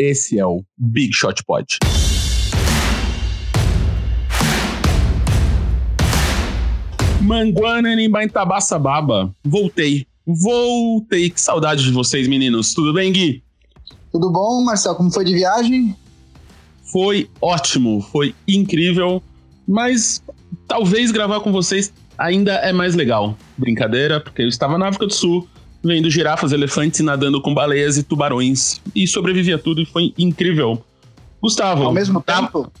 Esse é o Big Shot Pod. Manguana Baba. Voltei. Voltei. Que saudade de vocês, meninos. Tudo bem, Gui? Tudo bom, Marcel? Como foi de viagem? Foi ótimo, foi incrível, mas talvez gravar com vocês ainda é mais legal. Brincadeira, porque eu estava na África do Sul, vendo girafas, elefantes e nadando com baleias e tubarões. E sobrevivi a tudo e foi incrível. Gustavo. Ao mesmo tá... tempo?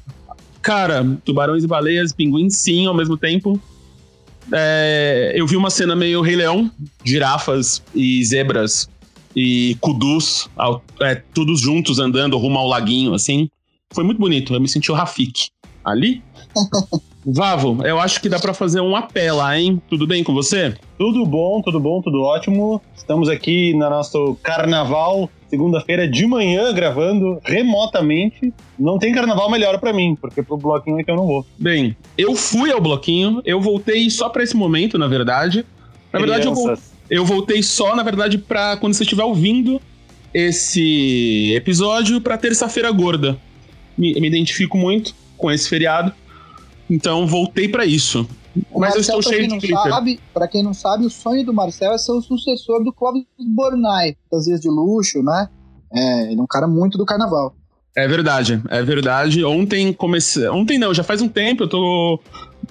Cara, tubarões e baleias, pinguins, sim, ao mesmo tempo. É, eu vi uma cena meio Rei Leão, girafas e zebras e kudus, é, todos juntos andando rumo ao laguinho, assim. Foi muito bonito, eu me senti o Rafik. Ali? Vavo, eu acho que dá para fazer um apelo lá, hein? Tudo bem com você? Tudo bom, tudo bom, tudo ótimo. Estamos aqui no nosso carnaval, segunda-feira de manhã, gravando remotamente. Não tem carnaval melhor para mim, porque pro bloquinho é que eu não vou. Bem, eu fui ao bloquinho, eu voltei só para esse momento, na verdade. Na verdade, eu, vou, eu voltei só, na verdade, para quando você estiver ouvindo esse episódio, para terça-feira gorda. Me, me identifico muito com esse feriado. Então voltei para isso. Mas Marcel, eu estou cheio de Twitter. Sabe, pra quem não sabe, o sonho do Marcel é ser o sucessor do Clóvis Bornai, das vezes de luxo, né? É, ele é um cara muito do carnaval. É verdade, é verdade. Ontem comecei. Ontem não, já faz um tempo eu tô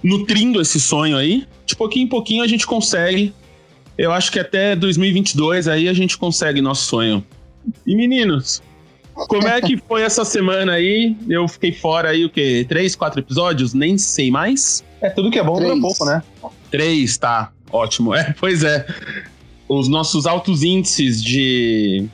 nutrindo esse sonho aí. De pouquinho em pouquinho a gente consegue. Eu acho que até 2022 aí a gente consegue nosso sonho. E meninos, como é que foi essa semana aí? Eu fiquei fora aí o quê? Três, quatro episódios? Nem sei mais. É tudo que é bom dura pouco, né? Três, tá. Ótimo. É, pois é. Os nossos altos índices de,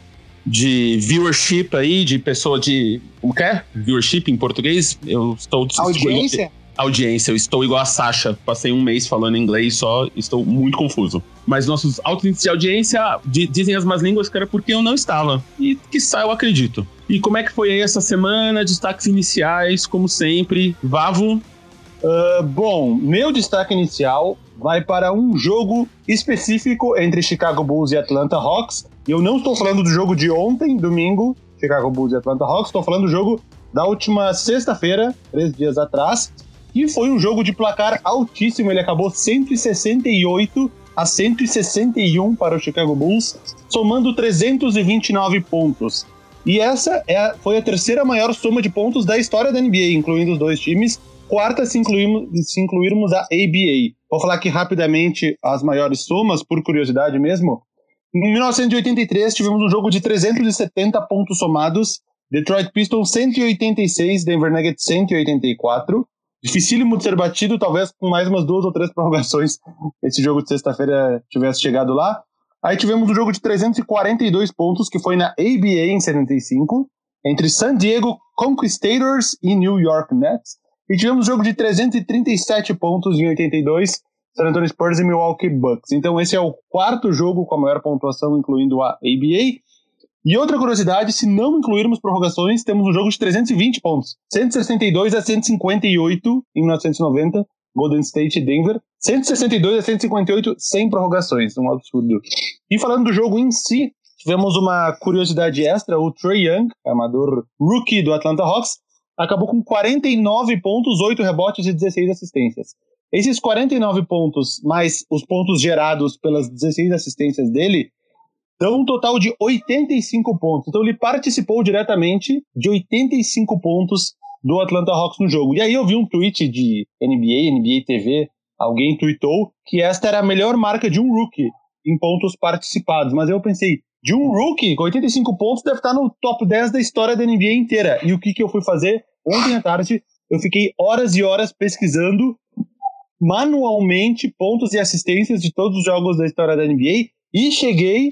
de viewership aí, de pessoa de. Como que é? Viewership em português? Eu estou. Audiência? Audiência. Eu estou igual a Sasha. Passei um mês falando inglês só, estou muito confuso. Mas nossos altos índices de audiência dizem as más línguas que era porque eu não estava. E que sai, eu acredito. E como é que foi aí essa semana? Destaques iniciais, como sempre. Vavo? Uh, bom, meu destaque inicial vai para um jogo específico entre Chicago Bulls e Atlanta Hawks. E eu não estou falando do jogo de ontem, domingo, Chicago Bulls e Atlanta Hawks, estou falando do jogo da última sexta-feira, três dias atrás, e foi um jogo de placar altíssimo. Ele acabou 168 a 161 para o Chicago Bulls, somando 329 pontos. E essa é, foi a terceira maior soma de pontos da história da NBA, incluindo os dois times. Quarta, se incluirmos, se incluirmos a ABA. Vou falar aqui rapidamente as maiores somas, por curiosidade mesmo. Em 1983, tivemos um jogo de 370 pontos somados. Detroit Pistons 186, Denver Nuggets 184 dificílimo de ser batido, talvez com mais umas duas ou três prorrogações esse jogo de sexta-feira tivesse chegado lá. Aí tivemos um jogo de 342 pontos, que foi na ABA em 75, entre San Diego Conquistadors e New York Nets. E tivemos um jogo de 337 pontos em 82, San Antonio Spurs e Milwaukee Bucks. Então esse é o quarto jogo com a maior pontuação, incluindo a ABA. E outra curiosidade, se não incluirmos prorrogações, temos um jogo de 320 pontos. 162 a 158 em 1990, Golden State e Denver. 162 a 158 sem prorrogações, um absurdo. E falando do jogo em si, tivemos uma curiosidade extra, o Trey Young, armador rookie do Atlanta Hawks, acabou com 49 pontos, 8 rebotes e 16 assistências. Esses 49 pontos, mais os pontos gerados pelas 16 assistências dele, dão um total de 85 pontos. Então ele participou diretamente de 85 pontos do Atlanta Hawks no jogo. E aí eu vi um tweet de NBA, NBA TV, alguém tweetou que esta era a melhor marca de um rookie em pontos participados. Mas eu pensei, de um rookie com 85 pontos deve estar no top 10 da história da NBA inteira. E o que, que eu fui fazer? Ontem à tarde eu fiquei horas e horas pesquisando manualmente pontos e assistências de todos os jogos da história da NBA e cheguei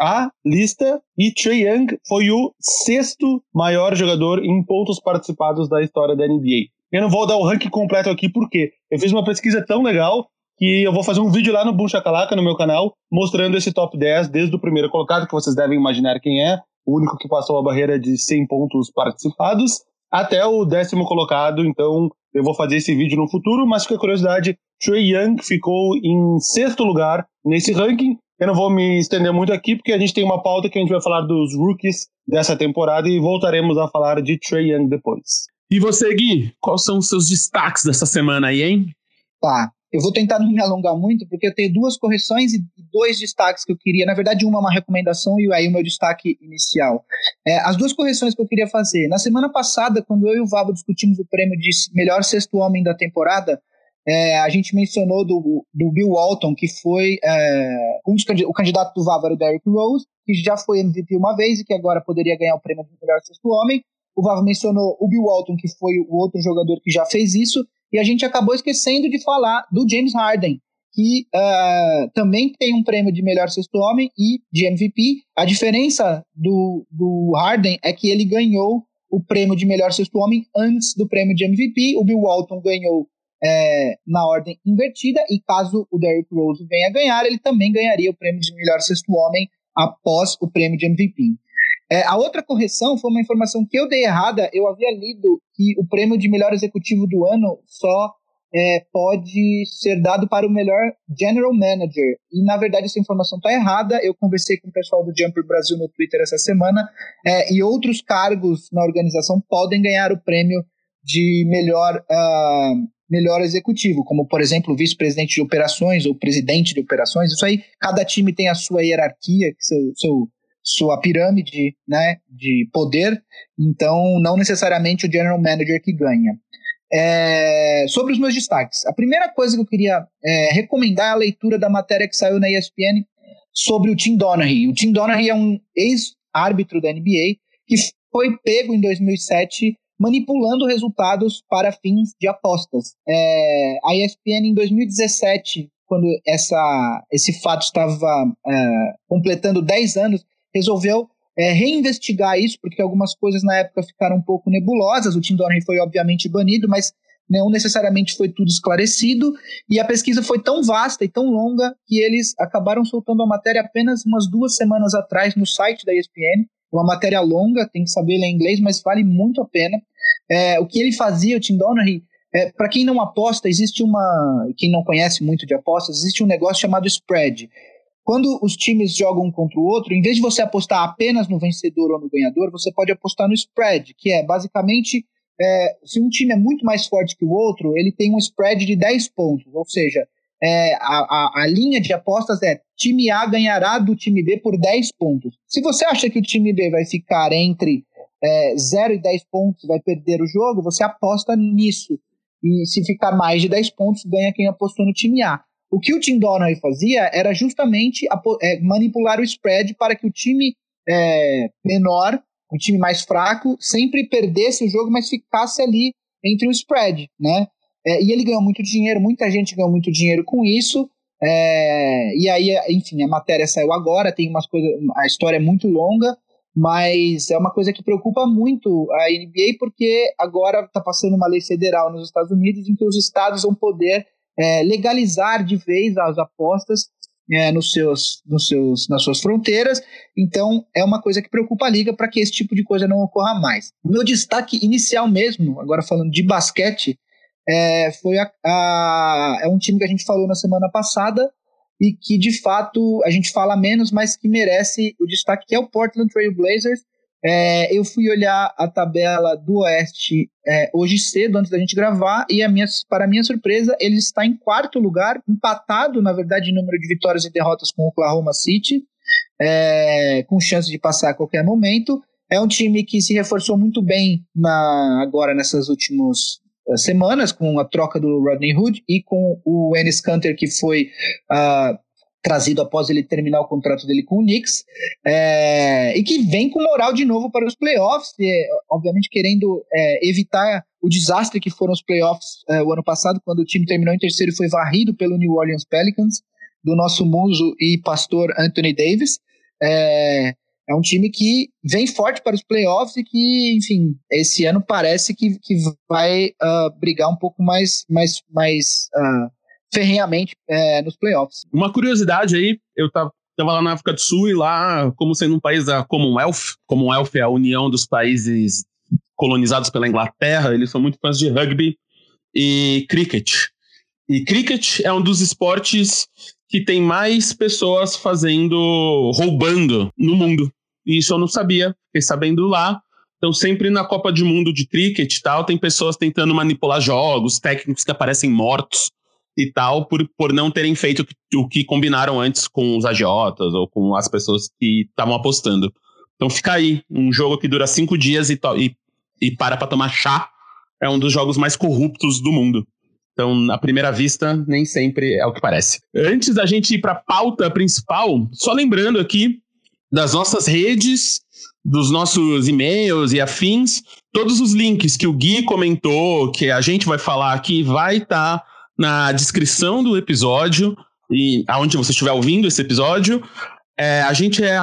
a lista e Trey Young foi o sexto maior jogador em pontos participados da história da NBA. Eu não vou dar o ranking completo aqui porque eu fiz uma pesquisa tão legal que eu vou fazer um vídeo lá no Boom Shakalaka, no meu canal, mostrando esse top 10 desde o primeiro colocado, que vocês devem imaginar quem é, o único que passou a barreira de 100 pontos participados, até o décimo colocado, então eu vou fazer esse vídeo no futuro, mas fica a curiosidade, Trey Young ficou em sexto lugar nesse ranking. Eu não vou me estender muito aqui, porque a gente tem uma pauta que a gente vai falar dos rookies dessa temporada e voltaremos a falar de Trey Young depois. E você, Gui, quais são os seus destaques dessa semana aí, hein? Tá. Eu vou tentar não me alongar muito, porque eu tenho duas correções e dois destaques que eu queria. Na verdade, uma é uma recomendação e aí o meu destaque inicial. É, as duas correções que eu queria fazer. Na semana passada, quando eu e o Vabo discutimos o prêmio de melhor sexto homem da temporada, é, a gente mencionou do, do Bill Walton, que foi é, um dos, o candidato do Vavo era o Derrick Rose, que já foi MVP uma vez e que agora poderia ganhar o prêmio de melhor sexto homem. O Vavo mencionou o Bill Walton, que foi o outro jogador que já fez isso, e a gente acabou esquecendo de falar do James Harden, que uh, também tem um prêmio de melhor sexto homem e de MVP. A diferença do, do Harden é que ele ganhou o prêmio de melhor sexto homem antes do prêmio de MVP. O Bill Walton ganhou é, na ordem invertida, e caso o Derrick Rose venha ganhar, ele também ganharia o prêmio de melhor sexto homem após o prêmio de MVP. É, a outra correção foi uma informação que eu dei errada. Eu havia lido que o prêmio de melhor executivo do ano só é, pode ser dado para o melhor general manager. E na verdade essa informação está errada. Eu conversei com o pessoal do Jumper Brasil no Twitter essa semana é, e outros cargos na organização podem ganhar o prêmio de melhor. Uh, melhor executivo, como por exemplo vice-presidente de operações ou presidente de operações. Isso aí, cada time tem a sua hierarquia, seu, seu sua pirâmide né, de poder, então não necessariamente o general manager que ganha. É, sobre os meus destaques, a primeira coisa que eu queria é, recomendar é a leitura da matéria que saiu na ESPN sobre o Tim Donaghy. O Tim Donaghy é um ex-árbitro da NBA que foi pego em 2007 manipulando resultados para fins de apostas. É, a ESPN em 2017, quando essa, esse fato estava é, completando 10 anos, resolveu é, reinvestigar isso, porque algumas coisas na época ficaram um pouco nebulosas. O Tim Donahue foi obviamente banido, mas não necessariamente foi tudo esclarecido. E a pesquisa foi tão vasta e tão longa que eles acabaram soltando a matéria apenas umas duas semanas atrás no site da ESPN. Uma matéria longa, tem que saber ler inglês, mas vale muito a pena. É, o que ele fazia, o Tim Donahue, é, para quem não aposta, existe uma. Quem não conhece muito de apostas, existe um negócio chamado spread. Quando os times jogam um contra o outro, em vez de você apostar apenas no vencedor ou no ganhador, você pode apostar no spread, que é basicamente é, se um time é muito mais forte que o outro, ele tem um spread de 10 pontos, ou seja, é, a, a, a, linha de apostas é time A ganhará do time B por 10 pontos. Se você acha que o time B vai ficar entre é, 0 e 10 pontos, vai perder o jogo, você aposta nisso. E se ficar mais de 10 pontos, ganha quem apostou no time A. O que o Tim Donahue fazia era justamente é, manipular o spread para que o time é, menor, o time mais fraco, sempre perdesse o jogo, mas ficasse ali entre o spread, né? É, e ele ganhou muito dinheiro, muita gente ganhou muito dinheiro com isso. É, e aí, enfim, a matéria saiu agora, tem umas coisas, a história é muito longa, mas é uma coisa que preocupa muito a NBA porque agora está passando uma lei federal nos Estados Unidos em que os estados vão poder é, legalizar de vez as apostas é, nos seus, nos seus, nas suas fronteiras. Então, é uma coisa que preocupa a liga para que esse tipo de coisa não ocorra mais. O meu destaque inicial mesmo, agora falando de basquete, é, foi a, a, é um time que a gente falou na semana passada e que de fato a gente fala menos, mas que merece o destaque, que é o Portland Trail Blazers é, eu fui olhar a tabela do Oeste é, hoje cedo, antes da gente gravar, e a minha, para minha surpresa, ele está em quarto lugar, empatado, na verdade, em número de vitórias e derrotas com o Oklahoma City, é, com chance de passar a qualquer momento. É um time que se reforçou muito bem na, agora nessas últimas uh, semanas, com a troca do Rodney Hood e com o Ennis Canter, que foi uh, trazido após ele terminar o contrato dele com o Knicks, é, e que vem com moral de novo para os playoffs, e, obviamente querendo é, evitar o desastre que foram os playoffs é, o ano passado, quando o time terminou em terceiro e foi varrido pelo New Orleans Pelicans, do nosso muso e pastor Anthony Davis. É, é um time que vem forte para os playoffs e que, enfim, esse ano parece que, que vai uh, brigar um pouco mais, mais, mais uh, ferrenhamente é, nos playoffs. Uma curiosidade aí, eu tava, tava lá na África do Sul e lá, como sendo um país da Commonwealth, Commonwealth é a união dos países colonizados pela Inglaterra, eles são muito fãs de rugby, e cricket. E cricket é um dos esportes que tem mais pessoas fazendo, roubando no mundo. E isso eu não sabia, fiquei sabendo lá. Então, sempre na Copa do Mundo de cricket e tal, tem pessoas tentando manipular jogos, técnicos que aparecem mortos e tal, por, por não terem feito o que combinaram antes com os agiotas ou com as pessoas que estavam apostando. Então, fica aí. Um jogo que dura cinco dias e, e, e para para tomar chá. É um dos jogos mais corruptos do mundo. Então, à primeira vista, nem sempre é o que parece. Antes da gente ir para a pauta principal, só lembrando aqui das nossas redes, dos nossos e-mails e afins, todos os links que o Gui comentou, que a gente vai falar aqui, vai estar tá na descrição do episódio e aonde você estiver ouvindo esse episódio. É, a gente é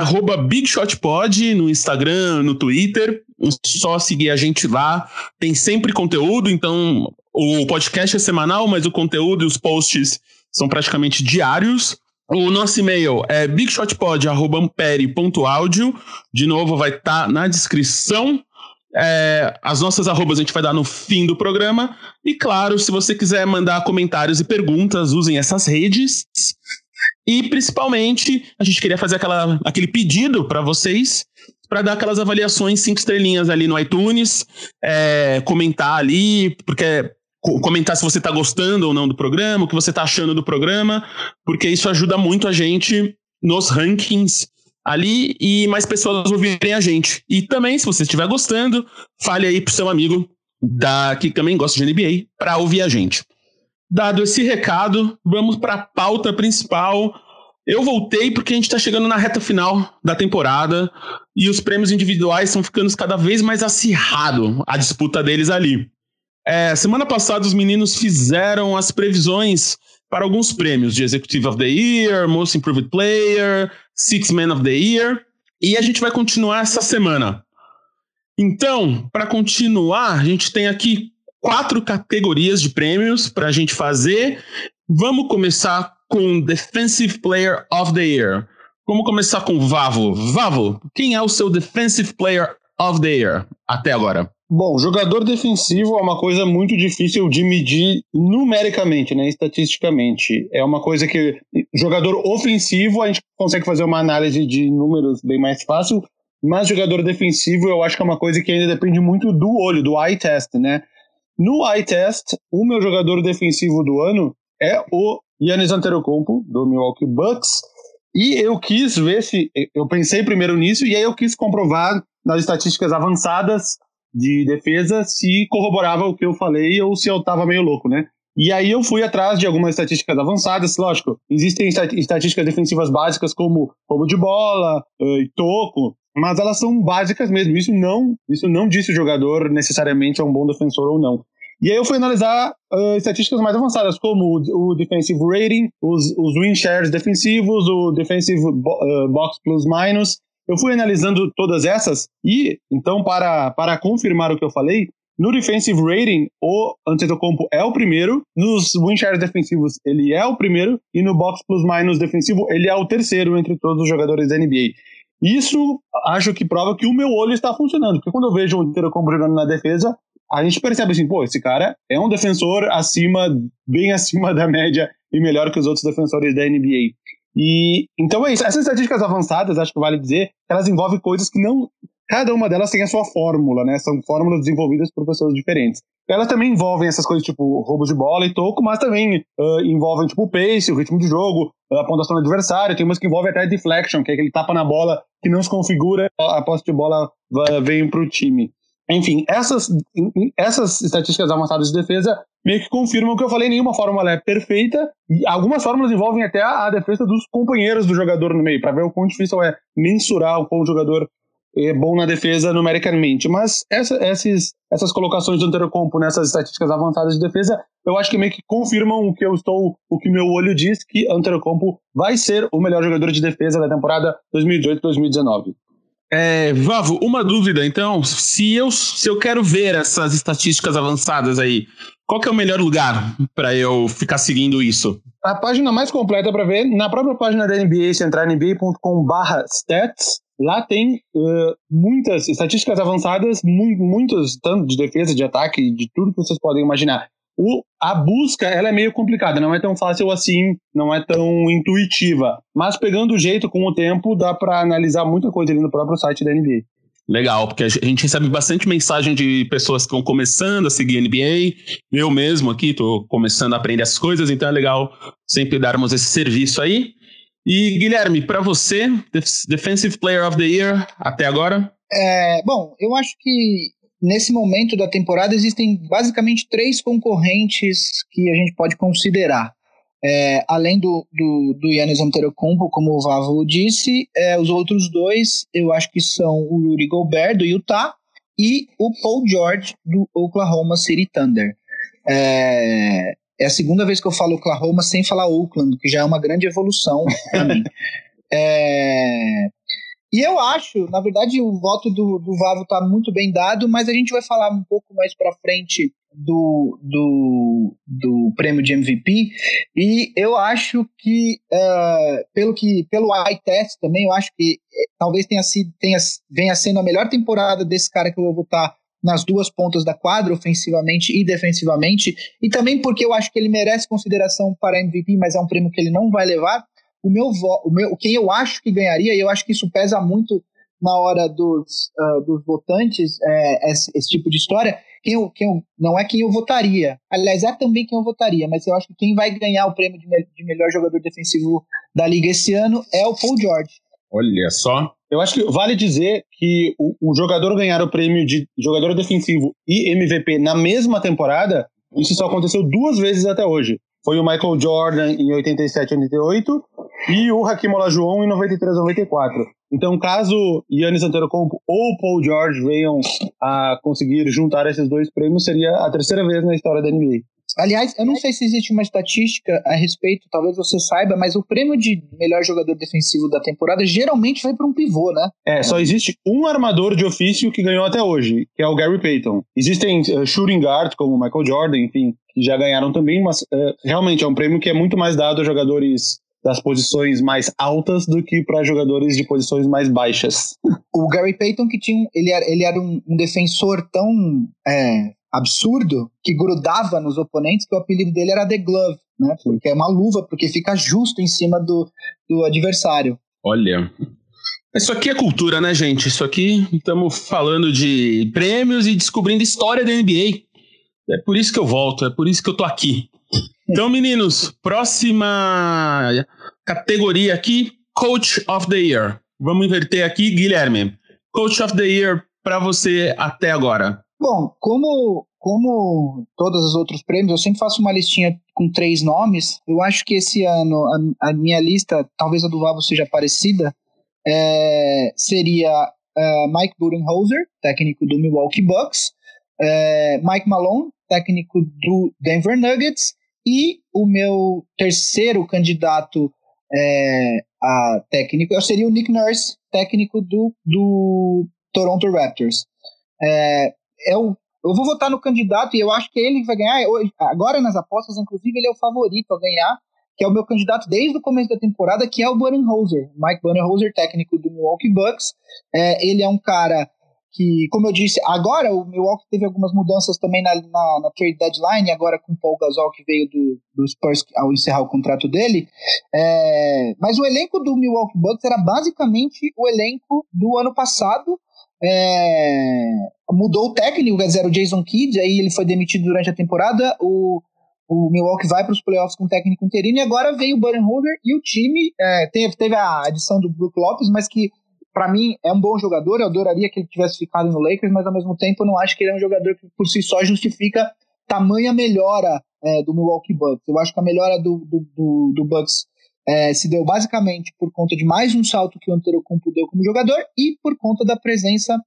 BigShotPod no Instagram, no Twitter. É só seguir a gente lá. Tem sempre conteúdo, então o podcast é semanal, mas o conteúdo e os posts são praticamente diários. O nosso e-mail é bigshotpod.ampere.audio. De novo, vai estar tá na descrição. É, as nossas arrobas a gente vai dar no fim do programa. E claro, se você quiser mandar comentários e perguntas, usem essas redes. E principalmente, a gente queria fazer aquela, aquele pedido para vocês para dar aquelas avaliações cinco estrelinhas ali no iTunes, é, comentar ali, porque comentar se você está gostando ou não do programa, o que você está achando do programa, porque isso ajuda muito a gente nos rankings ali e mais pessoas ouvirem a gente. E também, se você estiver gostando, fale aí pro seu amigo da, que também gosta de NBA para ouvir a gente. Dado esse recado, vamos para a pauta principal. Eu voltei porque a gente está chegando na reta final da temporada e os prêmios individuais estão ficando cada vez mais acirrado a disputa deles ali. É, semana passada, os meninos fizeram as previsões para alguns prêmios de Executive of the Year, Most Improved Player, Six Man of the Year, e a gente vai continuar essa semana. Então, para continuar, a gente tem aqui quatro categorias de prêmios para a gente fazer. Vamos começar com Defensive Player of the Year. Vamos começar com Vavo. Vavo, quem é o seu Defensive Player of the Year até agora? Bom, jogador defensivo é uma coisa muito difícil de medir numericamente, né, estatisticamente. É uma coisa que jogador ofensivo a gente consegue fazer uma análise de números bem mais fácil, mas jogador defensivo eu acho que é uma coisa que ainda depende muito do olho, do eye test, né? No eye test, o meu jogador defensivo do ano é o Yannis Antetokounmpo do Milwaukee Bucks. E eu quis ver se eu pensei primeiro nisso e aí eu quis comprovar nas estatísticas avançadas de defesa se corroborava o que eu falei ou se eu estava meio louco, né? E aí eu fui atrás de algumas estatísticas avançadas, lógico, existem estatísticas defensivas básicas como roubo de bola uh, e toco, mas elas são básicas mesmo. Isso não, isso não diz se o jogador necessariamente é um bom defensor ou não. E aí eu fui analisar uh, estatísticas mais avançadas, como o, o defensive rating, os, os win shares defensivos, o defensive bo uh, box plus minus, eu fui analisando todas essas e, então, para, para confirmar o que eu falei, no defensive rating, o Antetokounmpo é o primeiro, nos win shares defensivos ele é o primeiro e no box plus minus defensivo ele é o terceiro entre todos os jogadores da NBA. Isso acho que prova que o meu olho está funcionando, porque quando eu vejo o Antetokounmpo jogando na defesa, a gente percebe assim, pô, esse cara é um defensor acima, bem acima da média e melhor que os outros defensores da NBA. E então é isso. Essas estatísticas avançadas, acho que vale dizer, elas envolvem coisas que não. Cada uma delas tem a sua fórmula, né? São fórmulas desenvolvidas por pessoas diferentes. Elas também envolvem essas coisas tipo roubo de bola e toco, mas também uh, envolvem tipo o pace, o ritmo de jogo, a pontuação do adversário. Tem umas que envolvem até deflection, que é aquele tapa na bola que não se configura, a posse de bola vem para o time. Enfim, essas, essas estatísticas avançadas de defesa meio que confirmam o que eu falei, nenhuma fórmula é perfeita, e algumas fórmulas envolvem até a, defesa dos companheiros do jogador no meio, para ver o quão difícil é mensurar o quão o jogador é bom na defesa numericamente. Mas essa, essas colocações do Antetokounmpo nessas estatísticas avançadas de defesa, eu acho que meio que confirmam o que eu estou, o que meu olho diz, que Antetokounmpo vai ser o melhor jogador de defesa da temporada 2018-2019. É, Vavo, uma dúvida, então, se eu, se eu quero ver essas estatísticas avançadas aí, qual que é o melhor lugar para eu ficar seguindo isso? A página mais completa para ver, na própria página da NBA, se entrar nba.com/stats, lá tem uh, muitas estatísticas avançadas, mu muitos tanto de defesa, de ataque, de tudo que vocês podem imaginar. O, a busca ela é meio complicada, não é tão fácil assim, não é tão intuitiva. Mas pegando o jeito com o tempo, dá para analisar muita coisa ali no próprio site da NBA. Legal, porque a gente recebe bastante mensagem de pessoas que estão começando a seguir NBA. Eu mesmo aqui estou começando a aprender essas coisas, então é legal sempre darmos esse serviço aí. E Guilherme, para você, Defensive Player of the Year até agora? É, bom, eu acho que nesse momento da temporada existem basicamente três concorrentes que a gente pode considerar. É, além do, do, do Yannis Antetokounmpo, como o Vavo disse, é, os outros dois eu acho que são o Rudy Gobert, do Utah, e o Paul George, do Oklahoma City Thunder. É, é a segunda vez que eu falo Oklahoma sem falar Oakland, que já é uma grande evolução para mim. É, e eu acho, na verdade, o voto do, do Vavo está muito bem dado, mas a gente vai falar um pouco mais para frente do, do, do prêmio de MVP. E eu acho que, uh, pelo que pelo eye test também, eu acho que eh, talvez tenha sido, tenha, venha sendo a melhor temporada desse cara que eu vou votar nas duas pontas da quadra, ofensivamente e defensivamente, e também porque eu acho que ele merece consideração para MVP, mas é um prêmio que ele não vai levar o meu, o meu quem eu acho que ganharia, e eu acho que isso pesa muito na hora dos, uh, dos votantes, é, esse, esse, tipo de história, quem eu, quem eu, não é quem eu votaria. Aliás, é também quem eu votaria, mas eu acho que quem vai ganhar o prêmio de, me, de melhor jogador defensivo da liga esse ano é o Paul George. Olha só. Eu acho que vale dizer que o, o jogador ganhar o prêmio de jogador defensivo e MVP na mesma temporada, isso só aconteceu duas vezes até hoje foi o Michael Jordan em 87 88 e o Hakim Olajuwon em 93 94. Então, caso Yannis Antetokounmpo ou Paul George venham a conseguir juntar esses dois prêmios, seria a terceira vez na história da NBA. Aliás, eu não sei se existe uma estatística a respeito, talvez você saiba, mas o prêmio de melhor jogador defensivo da temporada geralmente vai para um pivô, né? É, só existe um armador de ofício que ganhou até hoje, que é o Gary Payton. Existem uh, shooting guards como Michael Jordan, enfim, que já ganharam também, mas uh, realmente é um prêmio que é muito mais dado a jogadores das posições mais altas do que para jogadores de posições mais baixas. O Gary Payton que tinha, ele era, ele era um, um defensor tão é, absurdo que grudava nos oponentes que o apelido dele era The Glove, né? Porque é uma luva, porque fica justo em cima do, do adversário. Olha. Isso aqui é cultura, né, gente? Isso aqui estamos falando de prêmios e descobrindo história da NBA. É por isso que eu volto, é por isso que eu tô aqui. Então, meninos, próxima categoria aqui, Coach of the Year. Vamos inverter aqui, Guilherme. Coach of the Year para você até agora. Bom, como, como todos os outros prêmios, eu sempre faço uma listinha com três nomes. Eu acho que esse ano a, a minha lista, talvez a do Vavo seja parecida, é, seria é, Mike Budenholzer, técnico do Milwaukee Bucks, é, Mike Malone, técnico do Denver Nuggets, e o meu terceiro candidato é, a técnico seria o Nick Nurse, técnico do, do Toronto Raptors. É, é o, eu vou votar no candidato e eu acho que ele vai ganhar. Agora nas apostas, inclusive, ele é o favorito a ganhar, que é o meu candidato desde o começo da temporada, que é o Budenholzer. Mike Budenholzer, técnico do Milwaukee Bucks. É, ele é um cara que, como eu disse, agora o Milwaukee teve algumas mudanças também na, na, na trade deadline, agora com o Paul Gasol que veio do, do Spurs ao encerrar o contrato dele. É, mas o elenco do Milwaukee Bucks era basicamente o elenco do ano passado, é, mudou o técnico, quer dizer, o Jason Kidd, aí ele foi demitido durante a temporada, o, o Milwaukee vai para os playoffs com o técnico interino, e agora veio o Budenholzer e o time é, teve, teve a adição do Brook Lopes, mas que para mim é um bom jogador, eu adoraria que ele tivesse ficado no Lakers, mas ao mesmo tempo eu não acho que ele é um jogador que por si só justifica tamanha melhora é, do Milwaukee Bucks. Eu acho que a melhora do, do, do, do Bucks é, se deu basicamente por conta de mais um salto que o Antetokounmpo deu como jogador e por conta da presença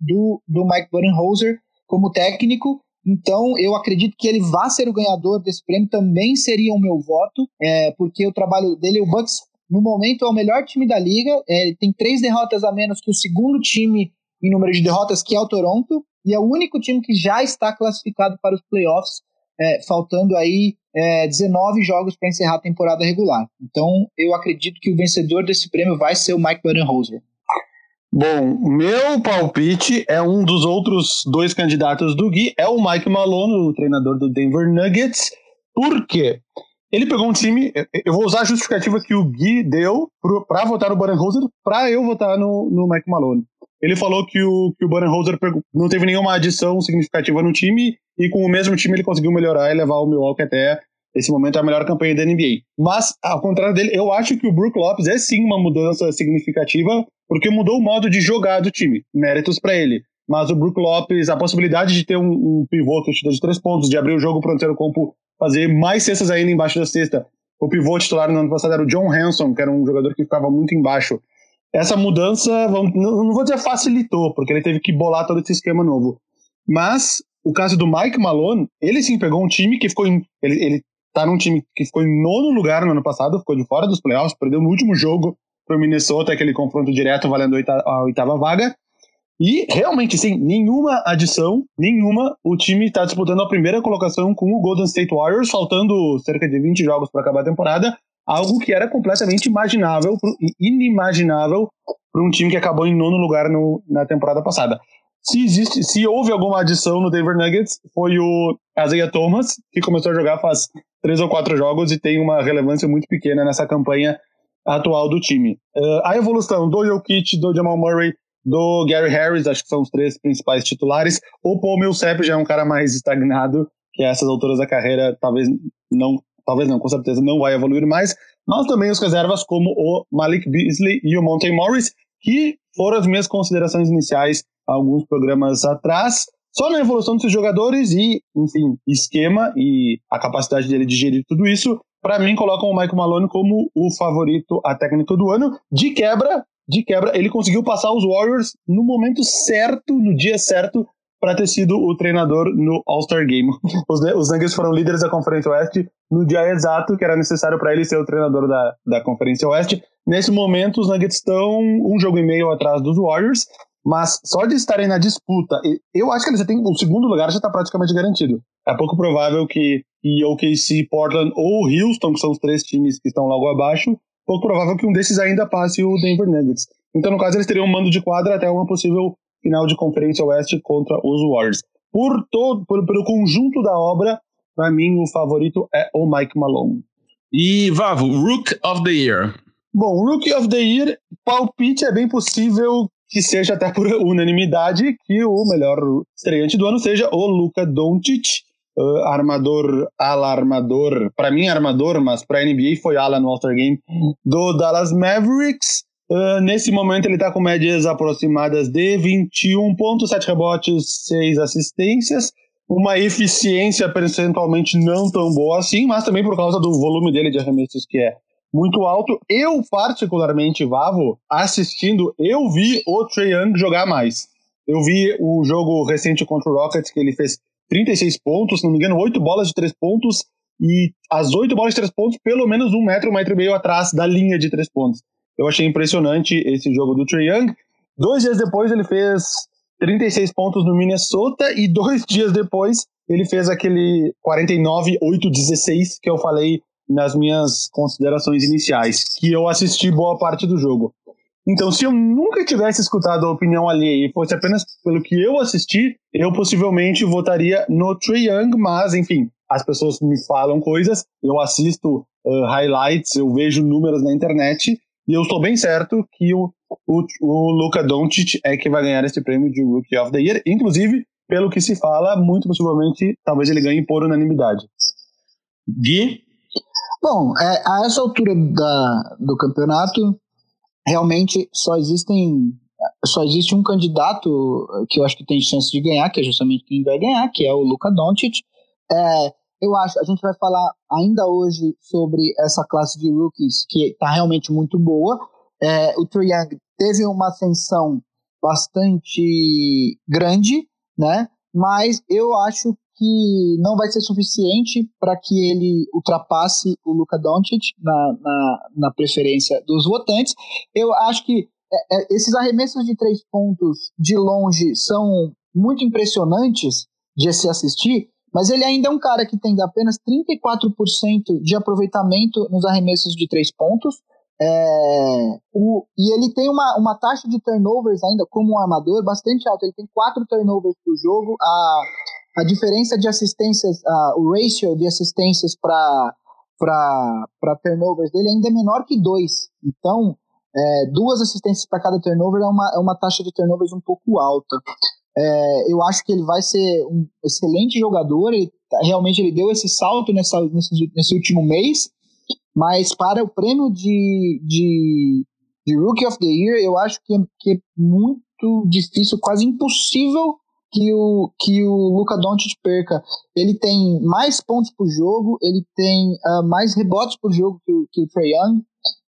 do, do Mike Budenholzer como técnico. Então, eu acredito que ele vá ser o ganhador desse prêmio, também seria o meu voto, é, porque o trabalho dele, o Bucks, no momento, é o melhor time da liga, é, tem três derrotas a menos que o segundo time em número de derrotas, que é o Toronto, e é o único time que já está classificado para os playoffs, é, faltando aí é, 19 jogos para encerrar a temporada regular. Então, eu acredito que o vencedor desse prêmio vai ser o Mike Budenholzer. Bom, meu palpite é um dos outros dois candidatos do Gui, é o Mike Malone, o treinador do Denver Nuggets. Por quê? Ele pegou um time. Eu vou usar a justificativa que o Gui deu para votar no Budenholzer para eu votar no, no Mike Malone. Ele falou que o, que o Budenholzer não teve nenhuma adição significativa no time e com o mesmo time ele conseguiu melhorar e levar o Milwaukee até esse momento é a melhor campanha da NBA. Mas, ao contrário dele, eu acho que o Brook Lopes é sim uma mudança significativa, porque mudou o modo de jogar do time. Méritos para ele. Mas o Brook Lopes, a possibilidade de ter um, um pivô que chuta de três pontos, de abrir o jogo para o campo fazer mais cestas ainda embaixo da cesta. O pivô titular no ano passado era o John Hanson, que era um jogador que ficava muito embaixo. Essa mudança, não vou dizer facilitou, porque ele teve que bolar todo esse esquema novo. Mas o caso do Mike Malone, ele sim pegou um time que ficou em. Ele, ele tá num time que ficou em nono lugar no ano passado, ficou de fora dos playoffs, perdeu no último jogo pro Minnesota, aquele confronto direto valendo a oitava vaga. E realmente, sim, nenhuma adição, nenhuma. O time está disputando a primeira colocação com o Golden State Warriors, faltando cerca de 20 jogos para acabar a temporada. Algo que era completamente imaginável, inimaginável para um time que acabou em nono lugar no, na temporada passada. Se, existe, se houve alguma adição no Denver Nuggets, foi o Isaiah Thomas, que começou a jogar faz três ou quatro jogos e tem uma relevância muito pequena nessa campanha atual do time. Uh, a evolução do Jokic, do Jamal Murray, do Gary Harris, acho que são os três principais titulares. O Paul Millsap já é um cara mais estagnado, que a essas alturas da carreira talvez não, talvez não, com certeza não vai evoluir mais. Mas também os reservas como o Malik Beasley e o Monte Morris, que foram as minhas considerações iniciais alguns programas atrás. Só na evolução desses jogadores e, enfim, esquema e a capacidade dele de gerir tudo isso, para mim colocam o Michael Malone como o favorito a técnico do ano. De quebra, de quebra, ele conseguiu passar os Warriors no momento certo, no dia certo, para ter sido o treinador no All-Star Game. Os, os Nuggets foram líderes da Conferência Oeste no dia exato que era necessário para ele ser o treinador da, da Conferência Oeste. Nesse momento, os Nuggets estão um jogo e meio atrás dos Warriors. Mas só de estarem na disputa, eu acho que eles já têm. O segundo lugar já está praticamente garantido. É pouco provável que OKC, Portland ou Houston, que são os três times que estão logo abaixo, pouco provável que um desses ainda passe o Denver Nuggets. Então, no caso, eles teriam um mando de quadra até uma possível final de Conferência Oeste contra os Warriors. Por todo, por, pelo conjunto da obra, para mim o favorito é o Mike Malone. E Vavo, Rook of the Year. Bom, Rookie of the Year, palpite é bem possível que seja até por unanimidade que o melhor estreante do ano seja o Luka Doncic, uh, armador, ala armador, para mim armador, mas para NBA foi ala no All-Star Game do Dallas Mavericks. Uh, nesse momento ele está com médias aproximadas de 21.7 rebotes, 6 assistências, uma eficiência percentualmente não tão boa assim, mas também por causa do volume dele de arremessos que é muito alto. Eu, particularmente, Vavo, assistindo, eu vi o Trae Young jogar mais. Eu vi o jogo recente contra o Rockets, que ele fez 36 pontos, se não me engano, 8 bolas de 3 pontos, e as 8 bolas de 3 pontos, pelo menos um metro, um metro e meio atrás da linha de 3 pontos. Eu achei impressionante esse jogo do Trae Young. Dois dias depois, ele fez 36 pontos no Minnesota, e dois dias depois, ele fez aquele 49-8-16 que eu falei nas minhas considerações iniciais, que eu assisti boa parte do jogo. Então, se eu nunca tivesse escutado a opinião alheia e fosse apenas pelo que eu assisti, eu possivelmente votaria no Trey Young, mas, enfim, as pessoas me falam coisas, eu assisto uh, highlights, eu vejo números na internet, e eu estou bem certo que o, o, o Luka Doncic é que vai ganhar esse prêmio de Rookie of the Year, inclusive, pelo que se fala, muito possivelmente, talvez ele ganhe por unanimidade. Gui? Bom, é, a essa altura da, do campeonato, realmente só existem só existe um candidato que eu acho que tem chance de ganhar, que é justamente quem vai ganhar, que é o Luka Doncic. É, eu acho, a gente vai falar ainda hoje sobre essa classe de rookies que está realmente muito boa. É, o Trae Young teve uma ascensão bastante grande, né? Mas eu acho que não vai ser suficiente para que ele ultrapasse o Luka Doncic na, na, na, preferência dos votantes. Eu acho que é, é, esses arremessos de três pontos de longe são muito impressionantes de se assistir, mas ele ainda é um cara que tem apenas 34% de aproveitamento nos arremessos de três pontos. É, o, e ele tem uma, uma taxa de turnovers ainda como um armador bastante alta. Ele tem quatro turnovers por jogo. A, a diferença de assistências, a, o ratio de assistências para turnovers dele ainda é menor que dois. Então, é, duas assistências para cada turnover é uma, é uma taxa de turnovers um pouco alta. É, eu acho que ele vai ser um excelente jogador. Ele, realmente ele deu esse salto nessa, nesse, nesse último mês. Mas para o prêmio de, de, de Rookie of the Year, eu acho que é, que é muito difícil, quase impossível que o, que o Luca Doncic perca. Ele tem mais pontos por jogo, ele tem uh, mais rebotes por jogo que, que o Trae Young.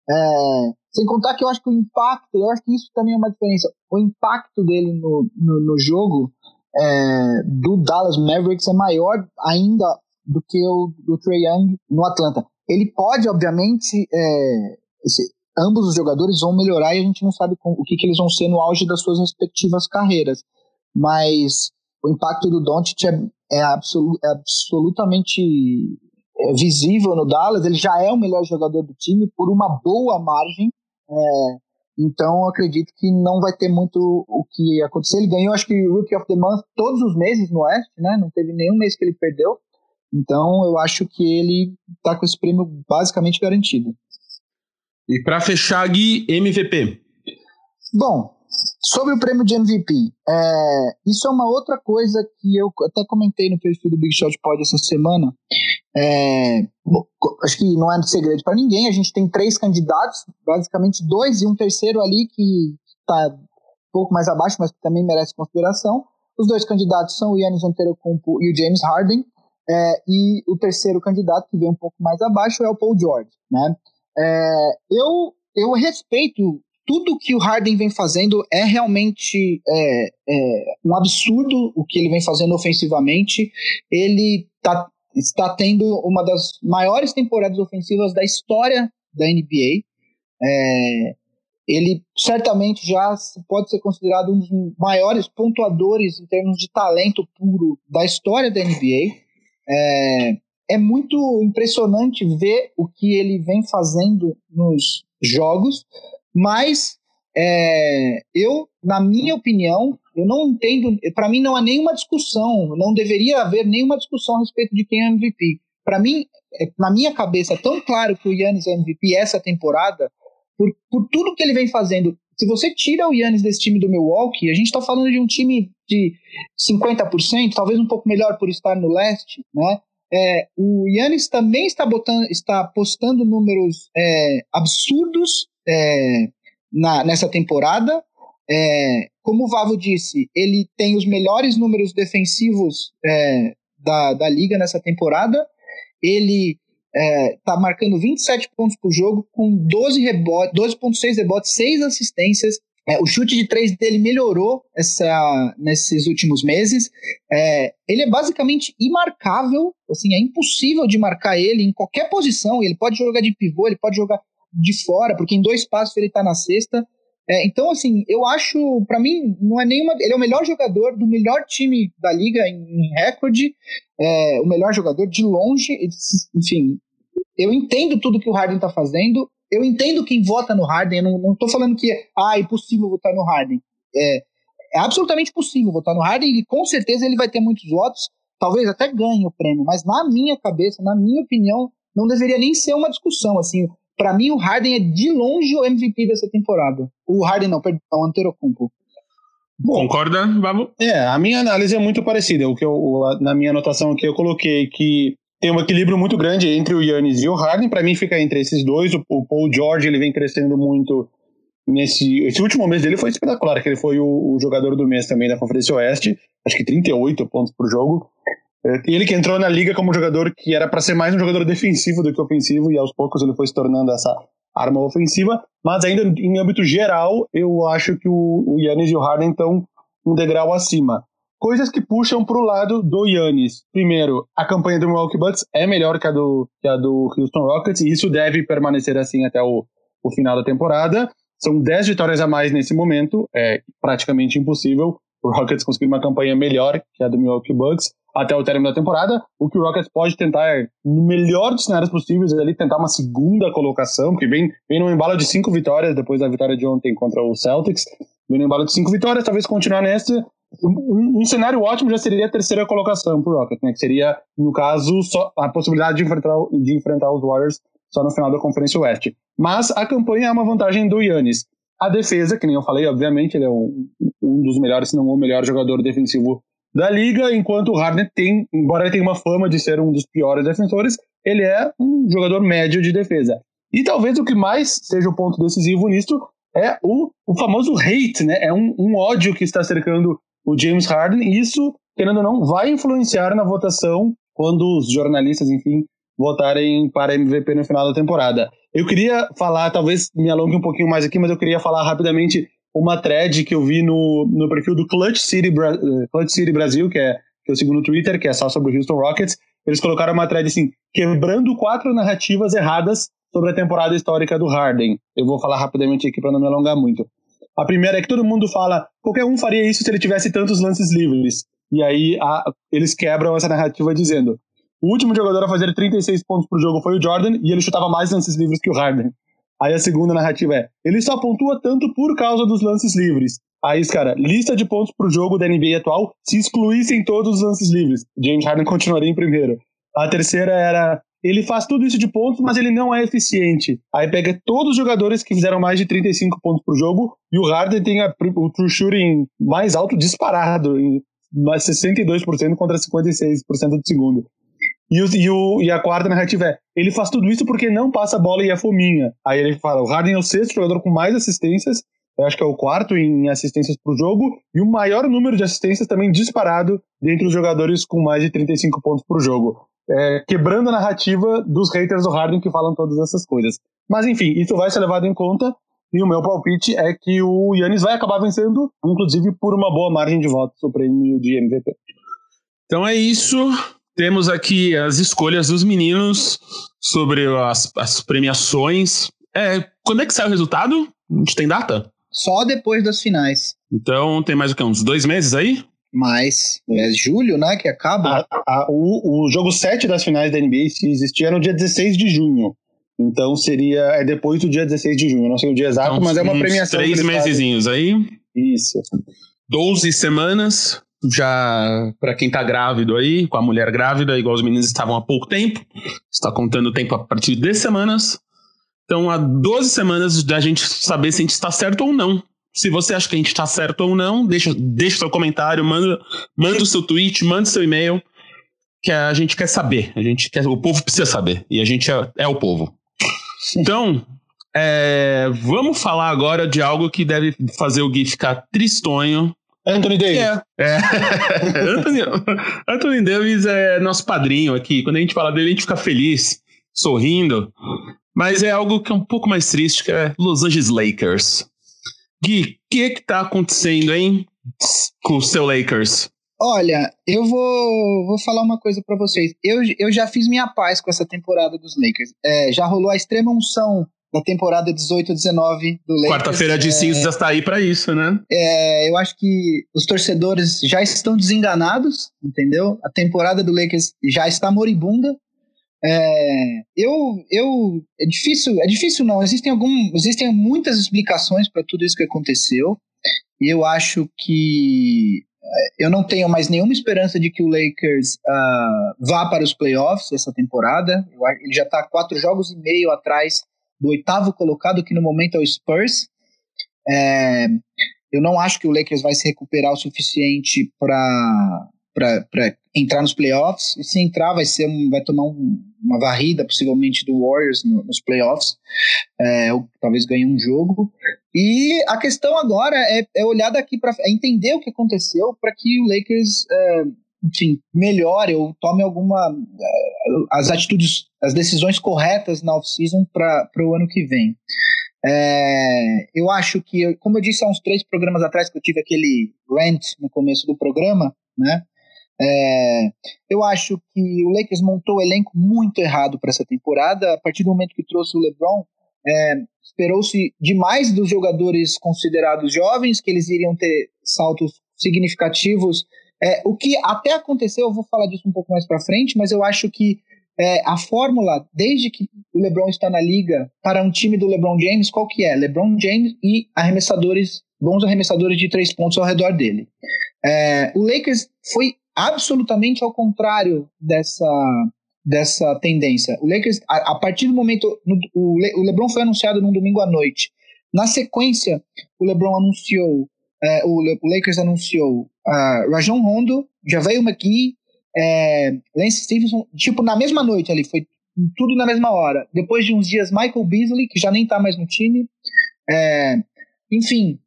É, sem contar que eu acho que o impacto, eu acho que isso também é uma diferença. O impacto dele no, no, no jogo é, do Dallas Mavericks é maior ainda do que o do Trae Young no Atlanta. Ele pode, obviamente, é, esse, ambos os jogadores vão melhorar e a gente não sabe com, o que, que eles vão ser no auge das suas respectivas carreiras. Mas o impacto do Doncic é, é, absolu, é absolutamente é, visível no Dallas. Ele já é o melhor jogador do time por uma boa margem. É, então, acredito que não vai ter muito o que acontecer. Ele ganhou, acho que, Rookie of the Month todos os meses no Oeste, né? Não teve nenhum mês que ele perdeu. Então, eu acho que ele está com esse prêmio basicamente garantido. E para fechar, Gui, MVP. Bom, sobre o prêmio de MVP, é, isso é uma outra coisa que eu até comentei no perfil do Big Shot Pod essa semana. É, acho que não é segredo para ninguém. A gente tem três candidatos, basicamente dois e um terceiro ali que está um pouco mais abaixo, mas que também merece consideração. Os dois candidatos são o Yannis Antetokounmpo e o James Harden. É, e o terceiro candidato, que vem um pouco mais abaixo, é o Paul George. Né? É, eu, eu respeito tudo que o Harden vem fazendo é realmente é, é, um absurdo o que ele vem fazendo ofensivamente. Ele tá está tendo uma das maiores temporadas ofensivas da história da NBA. É, ele certamente já pode ser considerado um dos maiores pontuadores em termos de talento puro da história da NBA. É, é muito impressionante ver o que ele vem fazendo nos jogos, mas é, eu, na minha opinião, eu não entendo. Para mim, não há nenhuma discussão, não deveria haver nenhuma discussão a respeito de quem é MVP. Para mim, é, na minha cabeça, é tão claro que o Yannis é MVP essa temporada, por, por tudo que ele vem fazendo. Se você tira o Yannis desse time do Milwaukee, a gente está falando de um time de 50%, talvez um pouco melhor por estar no leste, né? É, o Yannis também está, botando, está postando números é, absurdos é, na, nessa temporada. É, como o Vavo disse, ele tem os melhores números defensivos é, da, da liga nessa temporada. Ele está é, marcando 27 pontos por jogo, com 12 rebotes, 12,6 rebotes, 6 assistências. É, o chute de três dele melhorou essa, nesses últimos meses. É, ele é basicamente imarcável, assim, é impossível de marcar ele em qualquer posição. Ele pode jogar de pivô, ele pode jogar de fora, porque em dois passos ele está na sexta. É, então, assim, eu acho, para mim, não é nenhuma. Ele é o melhor jogador do melhor time da liga em, em recorde, é, o melhor jogador de longe. Enfim, eu entendo tudo que o Harden tá fazendo. Eu entendo quem vota no Harden. Eu não, não tô falando que ah, é impossível votar no Harden. É, é absolutamente possível votar no Harden e com certeza ele vai ter muitos votos. Talvez até ganhe o prêmio, mas na minha cabeça, na minha opinião, não deveria nem ser uma discussão. Assim, para mim, o Harden é de longe o MVP dessa temporada. O Harden não, perdão, o Antetokounmpo. Bom, Concorda, Vavo? É, a minha análise é muito parecida. O que eu, na minha anotação aqui eu coloquei que tem um equilíbrio muito grande entre o Yannis e o Harden. Para mim fica entre esses dois. O, o, Paul George ele vem crescendo muito nesse esse último mês dele foi espetacular, que ele foi o, o jogador do mês também da Conferência Oeste, acho que 38 pontos por jogo. E ele que entrou na liga como jogador que era para ser mais um jogador defensivo do que ofensivo, e aos poucos ele foi se tornando essa arma ofensiva. Mas ainda em âmbito geral, eu acho que o Yannis e o Harden estão um degrau acima. Coisas que puxam para o lado do Yannis. Primeiro, a campanha do Milwaukee Bucks é melhor que a do, que a do Houston Rockets, e isso deve permanecer assim até o, o final da temporada. São 10 vitórias a mais nesse momento, é praticamente impossível o Rockets conseguir uma campanha melhor que a do Milwaukee Bucks. Até o término da temporada. O que o Rockets pode tentar, é, no melhor dos cenários possíveis, ali tentar uma segunda colocação, porque vem, vem num embalo de cinco vitórias depois da vitória de ontem contra o Celtics. Vem num embalo de cinco vitórias, talvez continuar nessa. Um, um, cenário ótimo já seria a terceira colocação para o Rockets, né? Que seria, no caso, só a possibilidade de enfrentar, de enfrentar os Warriors só no final da Conferência Oeste. Mas a campanha é uma vantagem do Yannis. A defesa, que nem eu falei, obviamente, ele é um, um dos melhores, se não o melhor jogador defensivo da liga, enquanto o Harden tem, embora ele tenha uma fama de ser um dos piores defensores, ele é um jogador médio de defesa. E talvez o que mais seja o ponto decisivo nisto é o, o famoso hate, né? É um, um ódio que está cercando o James Harden, e isso, querendo ou não, vai influenciar na votação quando os jornalistas, enfim, votarem para MVP no final da temporada. Eu queria falar, talvez me alongue um pouquinho mais aqui, mas eu queria falar rapidamente uma thread que eu vi no, no perfil do Clutch City, Bra Clutch City Brasil, que é que eu sigo no Twitter, que é só sobre o Houston Rockets. Eles colocaram uma thread assim, quebrando quatro narrativas erradas sobre a temporada histórica do Harden. Eu vou falar rapidamente aqui para não me alongar muito. A primeira é que todo mundo fala, qualquer um faria isso se ele tivesse tantos lances livres. E aí a, eles quebram essa narrativa dizendo: o último jogador a fazer 36 pontos por jogo foi o Jordan e ele chutava mais lances livres que o Harden. Aí a segunda narrativa é: ele só pontua tanto por causa dos lances livres. Aí, cara, lista de pontos pro jogo da NBA atual se excluíssem todos os lances livres. James Harden continuaria em primeiro. A terceira era: ele faz tudo isso de pontos, mas ele não é eficiente. Aí pega todos os jogadores que fizeram mais de 35 pontos por jogo e o Harden tem a, o true shooting mais alto disparado, em 62% contra 56% do segundo. E, o, e, o, e a quarta narrativa é: ele faz tudo isso porque não passa a bola e é fominha. Aí ele fala: o Harden é o sexto jogador com mais assistências, eu acho que é o quarto em assistências por jogo, e o maior número de assistências também disparado dentre os jogadores com mais de 35 pontos por jogo. É, quebrando a narrativa dos haters do Harden que falam todas essas coisas. Mas enfim, isso vai ser levado em conta. E o meu palpite é que o Yannis vai acabar vencendo, inclusive por uma boa margem de votos o prêmio de MVP. Então é isso. Temos aqui as escolhas dos meninos sobre as, as premiações. É, quando é que sai o resultado? A gente tem data? Só depois das finais. Então tem mais o que? Uns dois meses aí? Mais. É julho, né? Que acaba. A, a, o, o jogo 7 das finais da NBA, se existia, no dia 16 de junho. Então seria. É depois do dia 16 de junho. Não sei o dia exato, então, mas é uma premiação. Três mesezinhos aí. Isso. 12 semanas já para quem tá grávido aí, com a mulher grávida, igual os meninos estavam há pouco tempo, está contando o tempo a partir de semanas. Então, há 12 semanas da gente saber se a gente está certo ou não. Se você acha que a gente está certo ou não, deixa, deixa seu comentário, manda, manda o seu tweet, manda seu e-mail, que a gente quer saber. A gente quer, o povo precisa saber. E a gente é, é o povo. Então, é, vamos falar agora de algo que deve fazer o Gui ficar tristonho Anthony Davis. É. é. Anthony, Anthony Davis é nosso padrinho aqui. Quando a gente fala dele, a gente fica feliz, sorrindo. Mas é algo que é um pouco mais triste, que é Los Angeles Lakers. Gui, o que que tá acontecendo, hein? Com o seu Lakers? Olha, eu vou, vou falar uma coisa para vocês. Eu, eu já fiz minha paz com essa temporada dos Lakers. É, já rolou a extrema unção da temporada 18-19 do Lakers. Quarta-feira de é, cinzas está aí para isso, né? É, eu acho que os torcedores já estão desenganados, entendeu? A temporada do Lakers já está moribunda. É, eu, eu, é difícil, é difícil não. Existem algum, existem muitas explicações para tudo isso que aconteceu. E eu acho que é, eu não tenho mais nenhuma esperança de que o Lakers uh, vá para os playoffs essa temporada. Ele já está quatro jogos e meio atrás do oitavo colocado, que no momento é o Spurs. É, eu não acho que o Lakers vai se recuperar o suficiente para entrar nos playoffs. E se entrar, vai ser um, vai tomar um, uma varrida, possivelmente, do Warriors no, nos playoffs. É, ou talvez ganhe um jogo. E a questão agora é, é olhar daqui para é entender o que aconteceu para que o Lakers. É, enfim, melhore ou tome alguma as atitudes, as decisões corretas na off-season para o ano que vem. É, eu acho que, como eu disse há uns três programas atrás, que eu tive aquele rant no começo do programa, né? É, eu acho que o Lakers montou o elenco muito errado para essa temporada. A partir do momento que trouxe o LeBron, é, esperou-se demais dos jogadores considerados jovens, que eles iriam ter saltos significativos É, o que até aconteceu, eu vou falar disso um pouco mais para frente, mas eu acho que é, a fórmula, desde que o LeBron está na liga, para um time do LeBron James, qual que é? LeBron James e arremessadores, bons arremessadores de três pontos ao redor dele. É, o Lakers foi absolutamente ao contrário dessa, dessa tendência. O Lakers, a, a partir do momento, no, o, Le, o LeBron foi anunciado num domingo à noite. Na sequência, o LeBron anunciou, é, o, o, Lakers anunciou uh, Rajon Rondo, Javel McGee, é, Lance Stevenson, tipo, na mesma noite ali, foi tudo na mesma hora. Depois de uns dias, Michael Beasley, que já nem tá mais no time. É, enfim,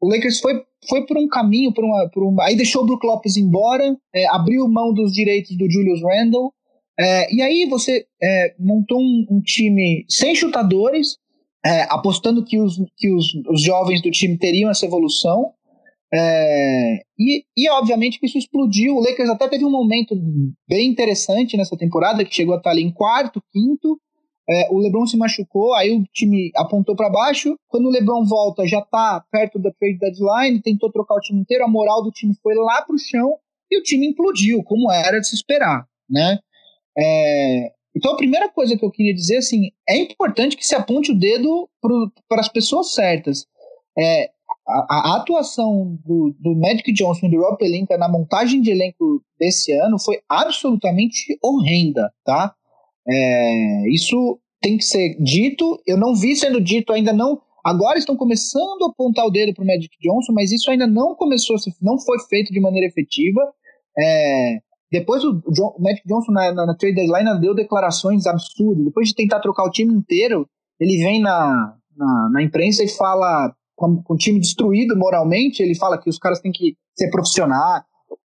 o Lakers foi, foi por um caminho, por uma, por uma, aí deixou o Brook Lopes embora, é, abriu mão dos direitos do Julius Randle, é, e aí você é, montou um, um, time sem chutadores, é, apostando que, os, que os, os jovens do time teriam essa evolução, é, e, e, obviamente que isso explodiu. O Lakers até teve um momento bem interessante nessa temporada, que chegou a estar ali em quarto, quinto. É, o LeBron se machucou, aí o time apontou para baixo. Quando o LeBron volta, já está perto da trade deadline, tentou trocar o time inteiro, a moral do time foi lá para o chão e o time implodiu, como era de se esperar, né? É, então a primeira coisa que eu queria dizer assim, é importante que se aponte o dedo para as pessoas certas. É, a, a, atuação do, do Magic Johnson e do Rob Pelinka na montagem de elenco desse ano foi absolutamente horrenda, tá? É, isso tem que ser dito. Eu não vi sendo dito ainda não. Agora estão começando a apontar o dedo para o Magic Johnson, mas isso ainda não começou, não foi feito de maneira efetiva. É, depois o, John, o Magic Johnson na, na, na, trade deadline deu declarações absurdas. Depois de tentar trocar o time inteiro, ele vem na, na, na imprensa e fala com, o time destruído moralmente, ele fala que os caras têm que ser profissionais.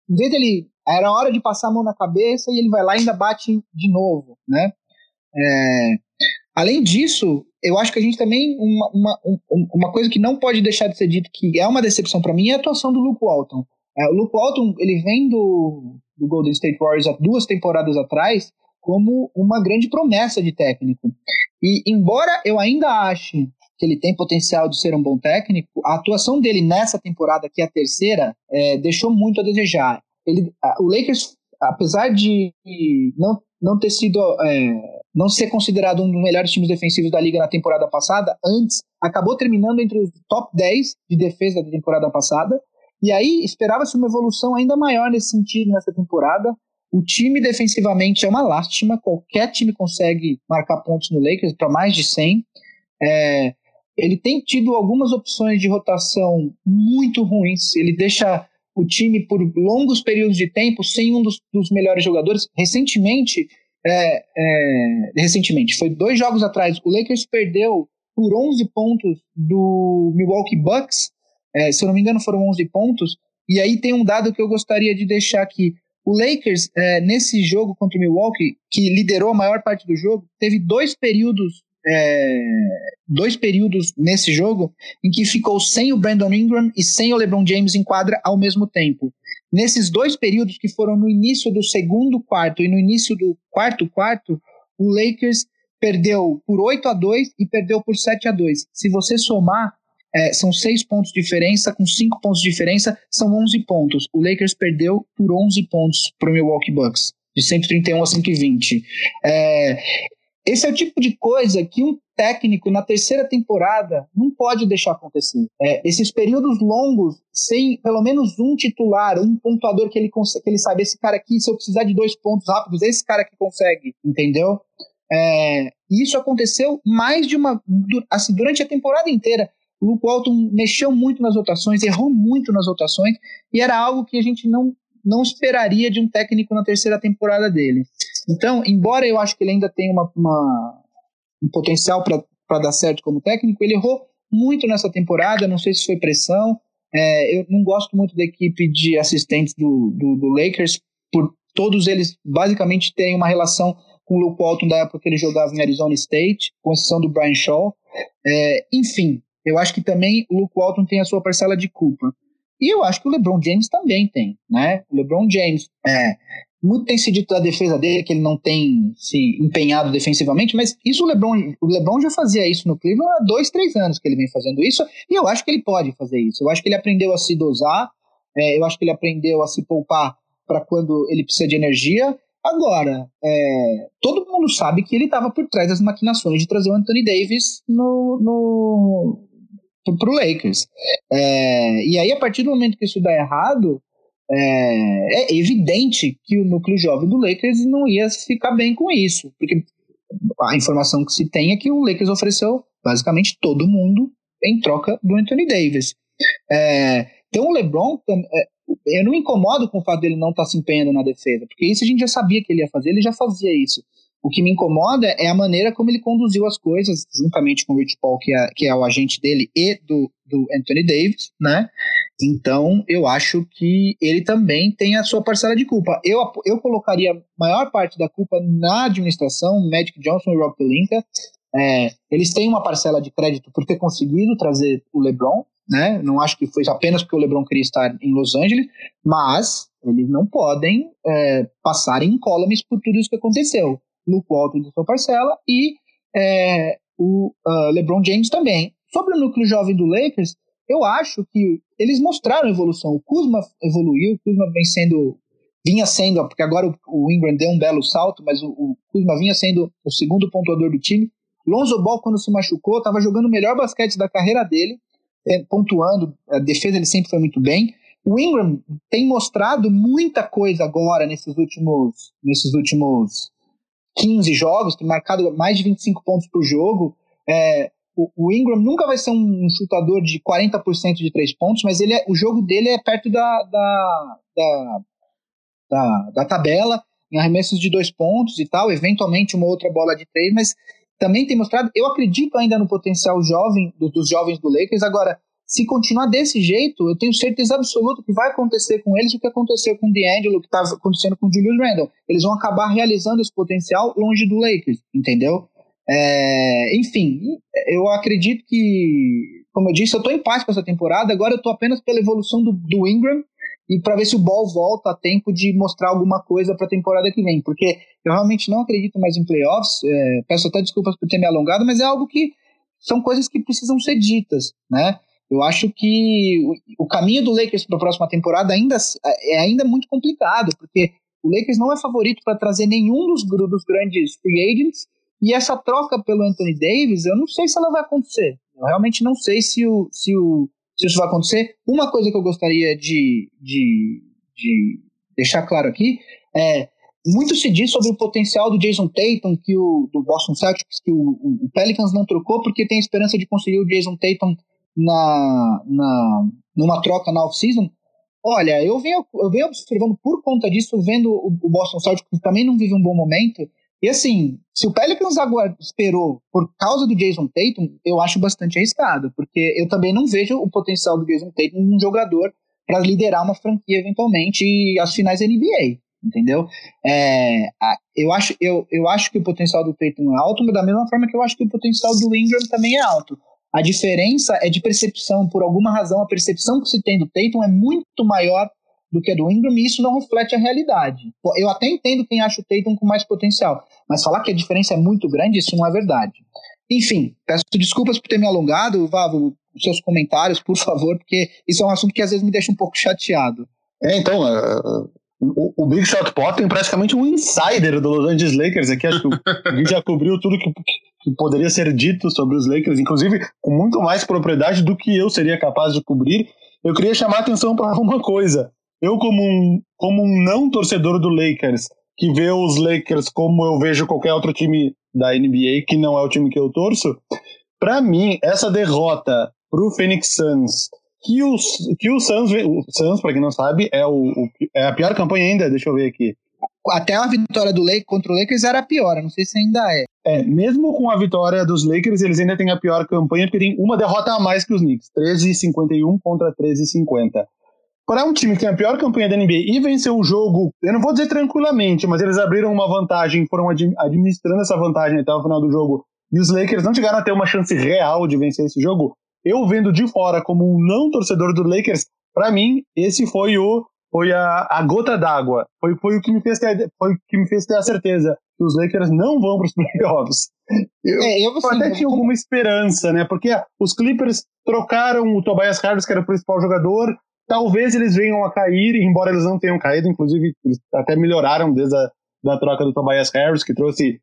Em vez dele, era hora de passar a mão na cabeça e ele vai lá e ainda bate de novo, né? É, além disso, eu acho que a gente também, uma, uma, uma coisa que não pode deixar de ser dito, que é uma decepção para mim, é a atuação do Luke Walton. É, o Luke Walton, ele vem do, do Golden State Warriors há duas temporadas atrás como uma grande promessa de técnico. E embora eu ainda ache que ele tem potencial de ser um bom técnico, a atuação dele nessa temporada, que é a terceira, é, deixou muito a desejar. Ele, a, o Lakers, apesar de não, não ter sido. É, não ser considerado um dos melhores times defensivos da liga na temporada passada, antes acabou terminando entre os top 10 de defesa da temporada passada. E aí esperava-se uma evolução ainda maior nesse sentido nessa temporada. O time defensivamente é uma lástima, qualquer time consegue marcar pontos no Lakers para mais de 100. É, ele tem tido algumas opções de rotação muito ruins. Ele deixa o time por longos períodos de tempo sem um dos, dos melhores jogadores. Recentemente, é, é, recentemente, foi dois jogos atrás, o Lakers perdeu por 11 pontos do Milwaukee Bucks. É, se eu não me engano, foram 11 pontos. E aí tem um dado que eu gostaria de deixar aqui. O Lakers, é, nesse jogo contra o Milwaukee, que liderou a maior parte do jogo, teve dois períodos é, dois períodos nesse jogo em que ficou sem o Brandon Ingram e sem o LeBron James em quadra ao mesmo tempo. Nesses dois períodos que foram no início do segundo quarto e no início do quarto quarto, o Lakers perdeu por 8 a 2 e perdeu por 7 a 2. Se você somar, é, são 6 pontos de diferença, com 5 pontos de diferença, são 11 pontos. O Lakers perdeu por 11 pontos para o Milwaukee Bucks, de 131 a 120. É, esse é o tipo de coisa que um técnico na terceira temporada não pode deixar acontecer. É, esses períodos longos, sem pelo menos um titular, um pontuador que ele, que ele sabe, esse cara aqui, se eu precisar de dois pontos rápidos, esse cara que consegue, entendeu? É, isso aconteceu mais de uma. Assim, durante a temporada inteira. O Luke Walton mexeu muito nas rotações, errou muito nas rotações, e era algo que a gente não, não esperaria de um técnico na terceira temporada dele. Então, embora eu acho que ele ainda tenha uma, uma um potencial para dar certo como técnico, ele errou muito nessa temporada, não sei se foi pressão. É, eu não gosto muito da equipe de assistentes do, do, do, Lakers, por todos eles basicamente têm uma relação com o Luke Walton da época que ele jogava em Arizona State, com exceção do Brian Shaw. É, enfim, eu acho que também o Luke Walton tem a sua parcela de culpa. E eu acho que o LeBron James também tem, né? O LeBron James é, muito tem se dito da defesa dele, que ele não tem se empenhado defensivamente, mas isso o LeBron, o LeBron já fazia isso no Cleveland há dois, três anos que ele vem fazendo isso, e eu acho que ele pode fazer isso. Eu acho que ele aprendeu a se dosar. É, eu acho que ele aprendeu a se poupar para quando ele precisa de energia. Agora, é, todo mundo sabe que ele estava por trás das maquinações de trazer o Anthony Davis no, no, pro Lakers. É, e aí, a partir do momento que isso dá errado, é, é, evidente que o núcleo jovem do Lakers não ia ficar bem com isso. Porque a informação que se tem é que o Lakers ofereceu basicamente todo mundo em troca do Anthony Davis. É, então o LeBron, é, eu não me incomodo com o fato dele não estar tá se empenhando na defesa, porque isso a gente já sabia que ele ia fazer, ele já fazia isso. O que me incomoda é a maneira como ele conduziu as coisas, juntamente com o Rich Paul, que é, que é o agente dele, e do, do Anthony Davis, né? Então, eu acho que ele também tem a sua parcela de culpa. Eu, eu colocaria a maior parte da culpa na administração, Magic Johnson e Rob Pelinka. É, eles têm uma parcela de crédito por ter conseguido trazer o LeBron, né? Não acho que foi apenas porque o LeBron queria estar em Los Angeles, mas eles não podem é, passar em columns por tudo isso que aconteceu. Luke Walton de sua parcela e é, o uh, LeBron James também. Sobre o núcleo jovem do Lakers, eu acho que eles mostraram evolução. O Kuzma evoluiu, o Kuzma vem sendo vinha sendo, porque agora o, o Ingram deu um belo salto, mas o, o Kuzma vinha sendo o segundo pontuador do time. Lonzo Ball, quando se machucou, estava jogando o melhor basquete da carreira dele, é, pontuando, a defesa ele sempre foi muito bem. O Ingram tem mostrado muita coisa agora nesses últimos, nesses últimos 15 jogos, tem marcado mais de 25 pontos por jogo. É, o, o, Ingram nunca vai ser um, chutador de 40% de três pontos, mas ele é, o jogo dele é perto da, da, da, da, da tabela, em arremessos de dois pontos e tal, eventualmente uma outra bola de três, mas também tem mostrado, eu acredito ainda no potencial jovem do, dos jovens do Lakers. Agora, se continuar desse jeito, eu tenho certeza absoluta que vai acontecer com eles o que aconteceu com o D'Angelo, que está acontecendo com o Julius Randle. Eles vão acabar realizando esse potencial longe do Lakers, entendeu? É, enfim, eu acredito que, como eu disse, eu estou em paz com essa temporada. Agora eu estou apenas pela evolução do, do Ingram e para ver se o Ball volta a tempo de mostrar alguma coisa para a temporada que vem, porque eu realmente não acredito mais em playoffs. É, peço até desculpas por ter me alongado, mas é algo que são coisas que precisam ser ditas, né? Eu acho que o, caminho do Lakers para a próxima temporada ainda é ainda muito complicado, porque o Lakers não é favorito para trazer nenhum dos, dos grandes free agents e essa troca pelo Anthony Davis, eu não sei se ela vai acontecer. Eu realmente não sei se o, se o se isso vai acontecer. Uma coisa que eu gostaria de, de, de deixar claro aqui é muito se diz sobre o potencial do Jason Tatum, que o, do Boston Celtics, que o, o, Pelicans não trocou porque tem esperança de conseguir o Jason Tatum na, na, numa troca na off-season. Olha, eu venho, eu venho observando por conta disso, vendo o, o Boston Celtics que também não vive um bom momento, e assim, se o Pelicans agora esperou por causa do Jason Tatum, eu acho bastante arriscado, porque eu também não vejo o potencial do Jason Tatum um jogador para liderar uma franquia eventualmente e as finais da NBA, entendeu? É, eu, acho, eu, eu acho que o potencial do Tatum é alto, mas da mesma forma que eu acho que o potencial do Ingram também é alto. A diferença é de percepção, por alguma razão, a percepção que se tem do Tatum é muito maior do que a do Ingram, e isso não reflete a realidade. Eu até entendo quem acha o Tatum com mais potencial, mas falar que a diferença é muito grande, isso não é verdade. Enfim, peço desculpas por ter me alongado, Vavo, seus comentários, por favor, porque isso é um assunto que às vezes me deixa um pouco chateado. É, então, uh, o, o, Big Shot Pot tem praticamente um insider do Los Angeles Lakers aqui, acho que a gente já cobriu tudo que, que poderia ser dito sobre os Lakers, inclusive com muito mais propriedade do que eu seria capaz de cobrir. Eu queria chamar a atenção para uma coisa eu como um, como um não torcedor do Lakers, que vê os Lakers como eu vejo qualquer outro time da NBA, que não é o time que eu torço, para mim, essa derrota pro Phoenix Suns, que o, que o Suns, o Suns, pra quem não sabe, é, o, o, é a pior campanha ainda, deixa eu ver aqui. Até a vitória do Lakers contra o Lakers era a pior, não sei se ainda é. É, mesmo com a vitória dos Lakers, eles ainda têm a pior campanha, porque tem uma derrota a mais que os Knicks, 13-51 contra 13-50 para um time que tem a pior campanha da NBA e venceu o jogo, eu não vou dizer tranquilamente, mas eles abriram uma vantagem, foram administrando essa vantagem até o final do jogo, e os Lakers não chegaram a ter uma chance real de vencer esse jogo. Eu vendo de fora como um não torcedor do Lakers, para mim esse foi o foi a, a gota d'água, foi, foi o que me fez ter, foi o que me fez ter a certeza que os Lakers não vão para os playoffs. Eu, é, eu, assim, até tinha alguma esperança, né? Porque os Clippers trocaram o Tobias Harris, que era o principal jogador, talvez eles venham a cair, embora eles não tenham caído, inclusive eles até melhoraram desde a da troca do Tobias Harris, que trouxe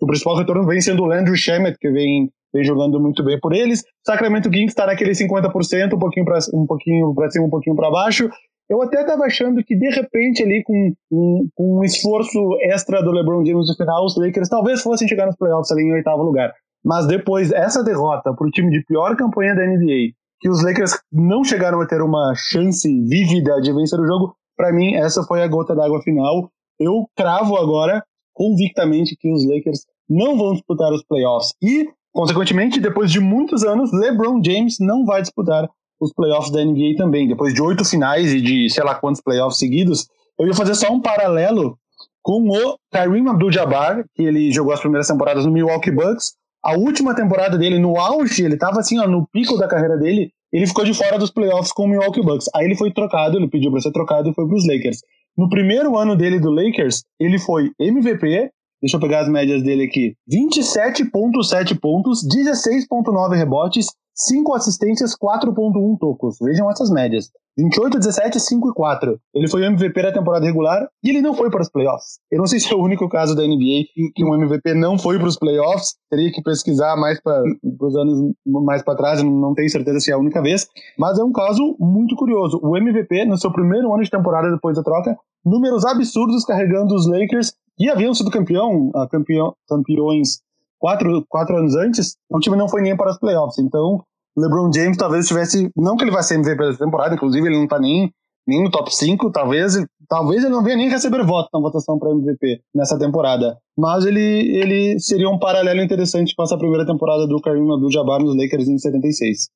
o principal retorno vem sendo o Landry Shamet, que vem, vem jogando muito bem por eles. Sacramento Kings está naquele 50%, um pouquinho para um pouquinho para cima, um pouquinho para baixo. Eu até estava achando que, de repente, ali com um, um, esforço extra do LeBron James no final, os Lakers talvez fossem chegar nos playoffs ali em oitavo lugar. Mas depois, essa derrota para o time de pior campanha da NBA, que os Lakers não chegaram a ter uma chance vívida de vencer o jogo, para mim, essa foi a gota d'água final. Eu cravo agora, convictamente, que os Lakers não vão disputar os playoffs. E, consequentemente, depois de muitos anos, LeBron James não vai disputar os playoffs da NBA também. Depois de oito finais e de sei lá quantos playoffs seguidos, eu ia fazer só um paralelo com o Kareem Abdul-Jabbar, que ele jogou as primeiras temporadas no Milwaukee Bucks. A última temporada dele, no auge, ele estava assim, ó, no pico da carreira dele, ele ficou de fora dos playoffs com o Milwaukee Bucks. Aí ele foi trocado, ele pediu para ser trocado e foi para os Lakers. No primeiro ano dele do Lakers, ele foi MVP, deixa eu pegar as médias dele aqui, 27.7 pontos, 16.9 rebotes, 5 assistências, 4.1 tocos. Vejam essas médias. 28, 17, 5 e 4. Ele foi MVP da temporada regular e ele não foi para os playoffs. Eu não sei se é o único caso da NBA que um MVP não foi para os playoffs. Teria que pesquisar mais para os anos mais para trás, não tenho certeza se é a única vez. Mas é um caso muito curioso. O MVP, no seu primeiro ano de temporada depois da troca, números absurdos carregando os Lakers, que haviam sido campeão, campeão campeões quatro, quatro anos antes, o time não foi nem para os playoffs. Então, LeBron James talvez tivesse. Não que ele vai ser MVP da temporada, inclusive ele não tá nem, nem no top 5, talvez, talvez ele não venha nem receber voto na votação para MVP nessa temporada. Mas ele, ele seria um paralelo interessante com essa primeira temporada do Kareem Abdul-Jabbar nos Lakers em 76.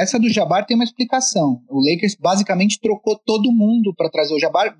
Essa do Jabbar tem uma explicação. O Lakers basicamente trocou todo mundo para trazer o Jabbar,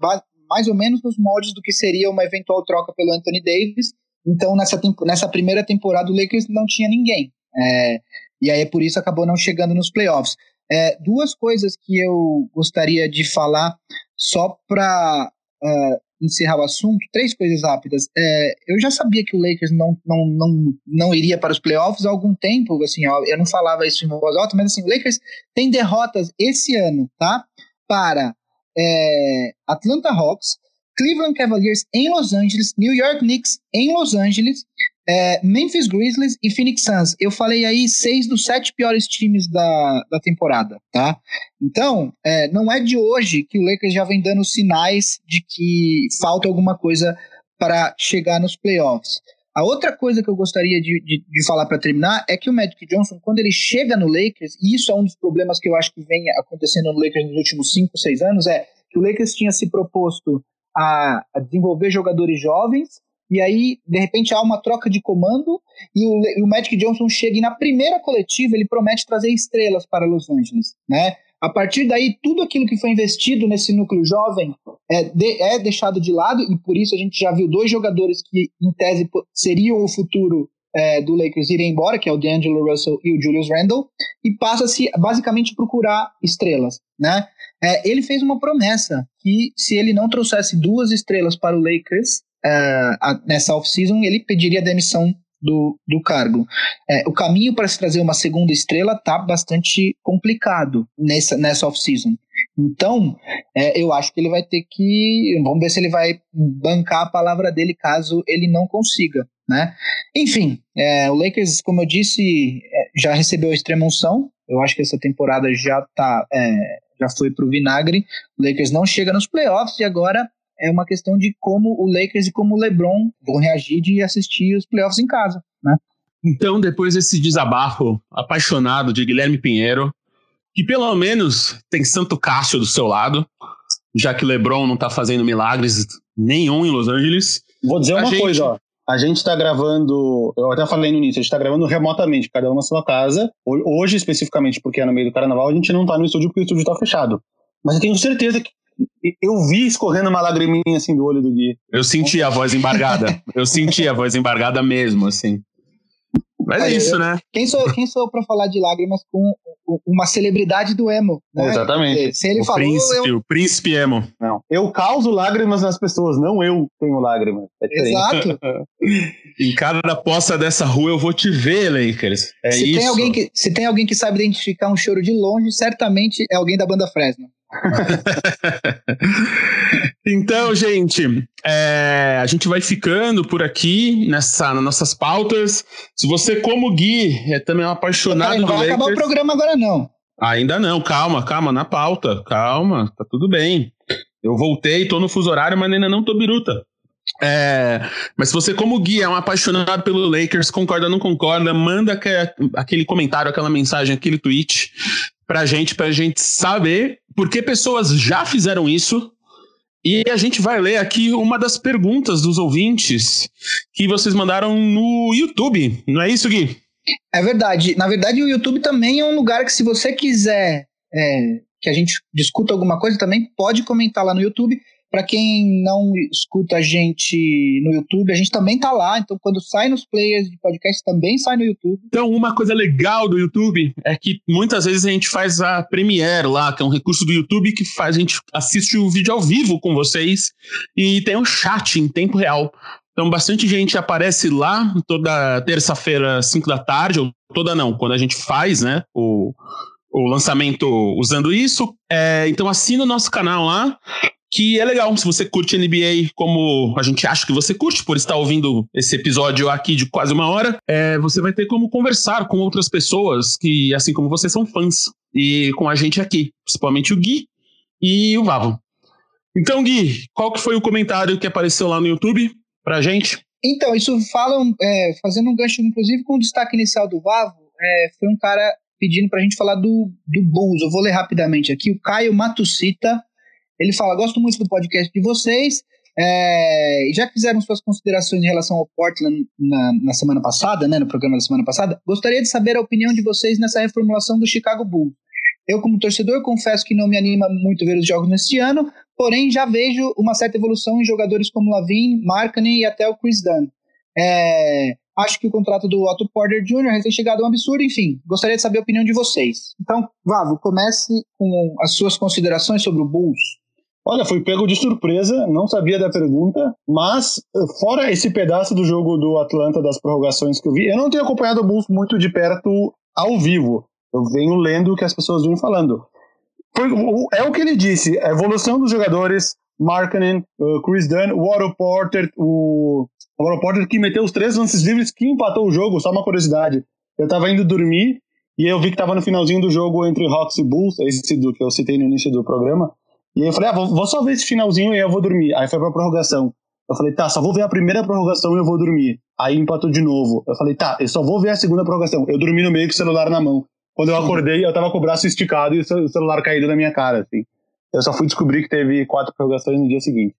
mais ou menos nos moldes do que seria uma eventual troca pelo Anthony Davis. Então, nessa, nessa primeira temporada, o Lakers não tinha ninguém. É, e aí, por isso, acabou não chegando nos playoffs. É, duas coisas que eu gostaria de falar só para uh, é, encerrar o assunto, três coisas rápidas. É, eu já sabia que o Lakers não, não, não, não iria para os playoffs há algum tempo, assim, ó, eu não falava isso em voz alta, mas assim, o Lakers tem derrotas esse ano, tá? Para é, Atlanta Hawks, Cleveland Cavaliers em Los Angeles, New York Knicks em Los Angeles, é, Memphis Grizzlies e Phoenix Suns. Eu falei aí seis dos sete piores times da, da temporada, tá? Então, é, não é de hoje que o Lakers já vem dando sinais de que falta alguma coisa para chegar nos playoffs. A outra coisa que eu gostaria de, de, de falar para terminar é que o Magic Johnson, quando ele chega no Lakers, e isso é um dos problemas que eu acho que vem acontecendo no Lakers nos últimos 5, 6 anos, é que o Lakers tinha se proposto a, a desenvolver jogadores jovens, e aí, de repente, há uma troca de comando e o, e o, Magic Johnson chega e na primeira coletiva ele promete trazer estrelas para Los Angeles, né? A partir daí, tudo aquilo que foi investido nesse núcleo jovem é, de, é deixado de lado e por isso a gente já viu dois jogadores que, em tese, seriam o futuro é, do Lakers irem embora, que é o D'Angelo Russell e o Julius Randle, e passa-se basicamente procurar estrelas, né? É, ele fez uma promessa que se ele não trouxesse duas estrelas para o Lakers é, nessa off-season, ele pediria demissão do, do cargo. É, o caminho para se trazer uma segunda estrela tá bastante complicado nessa, nessa off-season. Então, é, eu acho que ele vai ter que. Vamos ver se ele vai bancar a palavra dele caso ele não consiga. Né? Enfim, é, o Lakers, como eu disse, é, já recebeu a extrema unção. Eu acho que essa temporada já tá, é, já foi pro vinagre. O Lakers não chega nos playoffs e agora é uma questão de como o Lakers e como o LeBron vão reagir de assistir os playoffs em casa, né? Então, depois desse desabafo apaixonado de Guilherme Pinheiro, que pelo menos tem Santo Cássio do seu lado, já que LeBron não está fazendo milagres nenhum em Los Angeles. Vou dizer uma gente... coisa, ó. A gente está gravando, eu até falei no início, a gente está gravando remotamente, cada um na sua casa. Hoje, especificamente, porque é no meio do carnaval, a gente não está no estúdio porque o estúdio está fechado. Mas eu tenho certeza que eu vi escorrendo uma lagriminha assim do olho do Gui. Eu senti a voz embargada. eu senti a voz embargada mesmo, assim. Mas é isso, né? Quem sou, quem sou pra falar de lágrimas com uma celebridade do emo? Né? Exatamente. Se ele o falou. Príncipe, eu... O príncipe emo. Não. Eu causo lágrimas nas pessoas, não eu tenho lágrimas. É Exato. em cada poça dessa rua eu vou te ver, Lakers. É se isso. Tem alguém que, se tem alguém que sabe identificar um choro de longe, certamente é alguém da banda Fresno. então, gente, é, a gente vai ficando por aqui nessa, nas nossas pautas. Se você, como Gui, é também um apaixonado não vai acabar o programa agora, não. Ainda não, calma, calma, na pauta, calma, tá tudo bem. Eu voltei, tô no fuso horário, mas ainda não tô biruta. É, mas se você, como guia, é um apaixonado pelo Lakers, concorda ou não concorda, manda aquele comentário, aquela mensagem, aquele tweet pra gente, pra gente saber porque pessoas já fizeram isso. E a gente vai ler aqui uma das perguntas dos ouvintes que vocês mandaram no YouTube. Não é isso, Gui? É verdade. Na verdade, o YouTube também é um lugar que, se você quiser é, que a gente discuta alguma coisa, também pode comentar lá no YouTube. Para quem não escuta a gente no YouTube, a gente também tá lá. Então, quando sai nos players de podcast, também sai no YouTube. Então, uma coisa legal do YouTube é que muitas vezes a gente faz a Premiere lá, que é um recurso do YouTube que faz a gente assiste o vídeo ao vivo com vocês e tem um chat em tempo real. Então, bastante gente aparece lá toda terça-feira, 5 da tarde, ou toda não, quando a gente faz, né, o, o lançamento usando isso. É, então, assina o nosso canal lá que é legal. Se você curte NBA como a gente acha que você curte, por estar ouvindo esse episódio aqui de quase uma hora, é, você vai ter como conversar com outras pessoas que, assim como você, são fãs. E com a gente aqui, principalmente o Gui e o Vavo. Então, Gui, qual que foi o comentário que apareceu lá no YouTube pra gente? Então, isso falam, é, fazendo um gancho, inclusive, com o destaque inicial do Vavo, é, foi um cara pedindo pra gente falar do, do Bulls. Eu vou ler rapidamente aqui. O Caio Matucita ele fala: Gosto muito do podcast de vocês. É, já fizeram suas considerações em relação ao Portland na, na, semana passada, né, no programa da semana passada, gostaria de saber a opinião de vocês nessa reformulação do Chicago Bulls. Eu, como torcedor, confesso que não me anima muito ver os jogos neste ano, porém já vejo uma certa evolução em jogadores como Lavin, Markkanen e até o Chris Dunn. É, acho que o contrato do Otto Porter Jr. recém-chegado é um absurdo, enfim, gostaria de saber a opinião de vocês. Então, Vavo, comece com as suas considerações sobre o Bulls. Olha, fui pego de surpresa, não sabia da pergunta, mas fora esse pedaço do jogo do Atlanta das prorrogações que eu vi, eu não tenho acompanhado o Bulls muito de perto ao vivo. Eu venho lendo o que as pessoas vêm falando. Foi, é o que ele disse, a evolução dos jogadores, Markkanen, uh, Chris Dunn, o Otto Porter, o, o Otto Porter que meteu os três lances livres que empatou o jogo, só uma curiosidade. Eu tava indo dormir e eu vi que tava no finalzinho do jogo entre Hawks e Bulls, esse do que eu citei no início do programa, e aí eu falei, ah, vou, vou só ver esse finalzinho e eu vou dormir. Aí foi pra prorrogação. Eu falei, tá, só vou ver a primeira prorrogação e eu vou dormir. Aí empatou de novo. Eu falei, tá, eu só vou ver a segunda prorrogação. Eu dormi no meio com o celular na mão. Quando eu acordei, eu tava com o braço esticado e o celular caído na minha cara, assim. Eu só fui descobrir que teve quatro prorrogações no dia seguinte.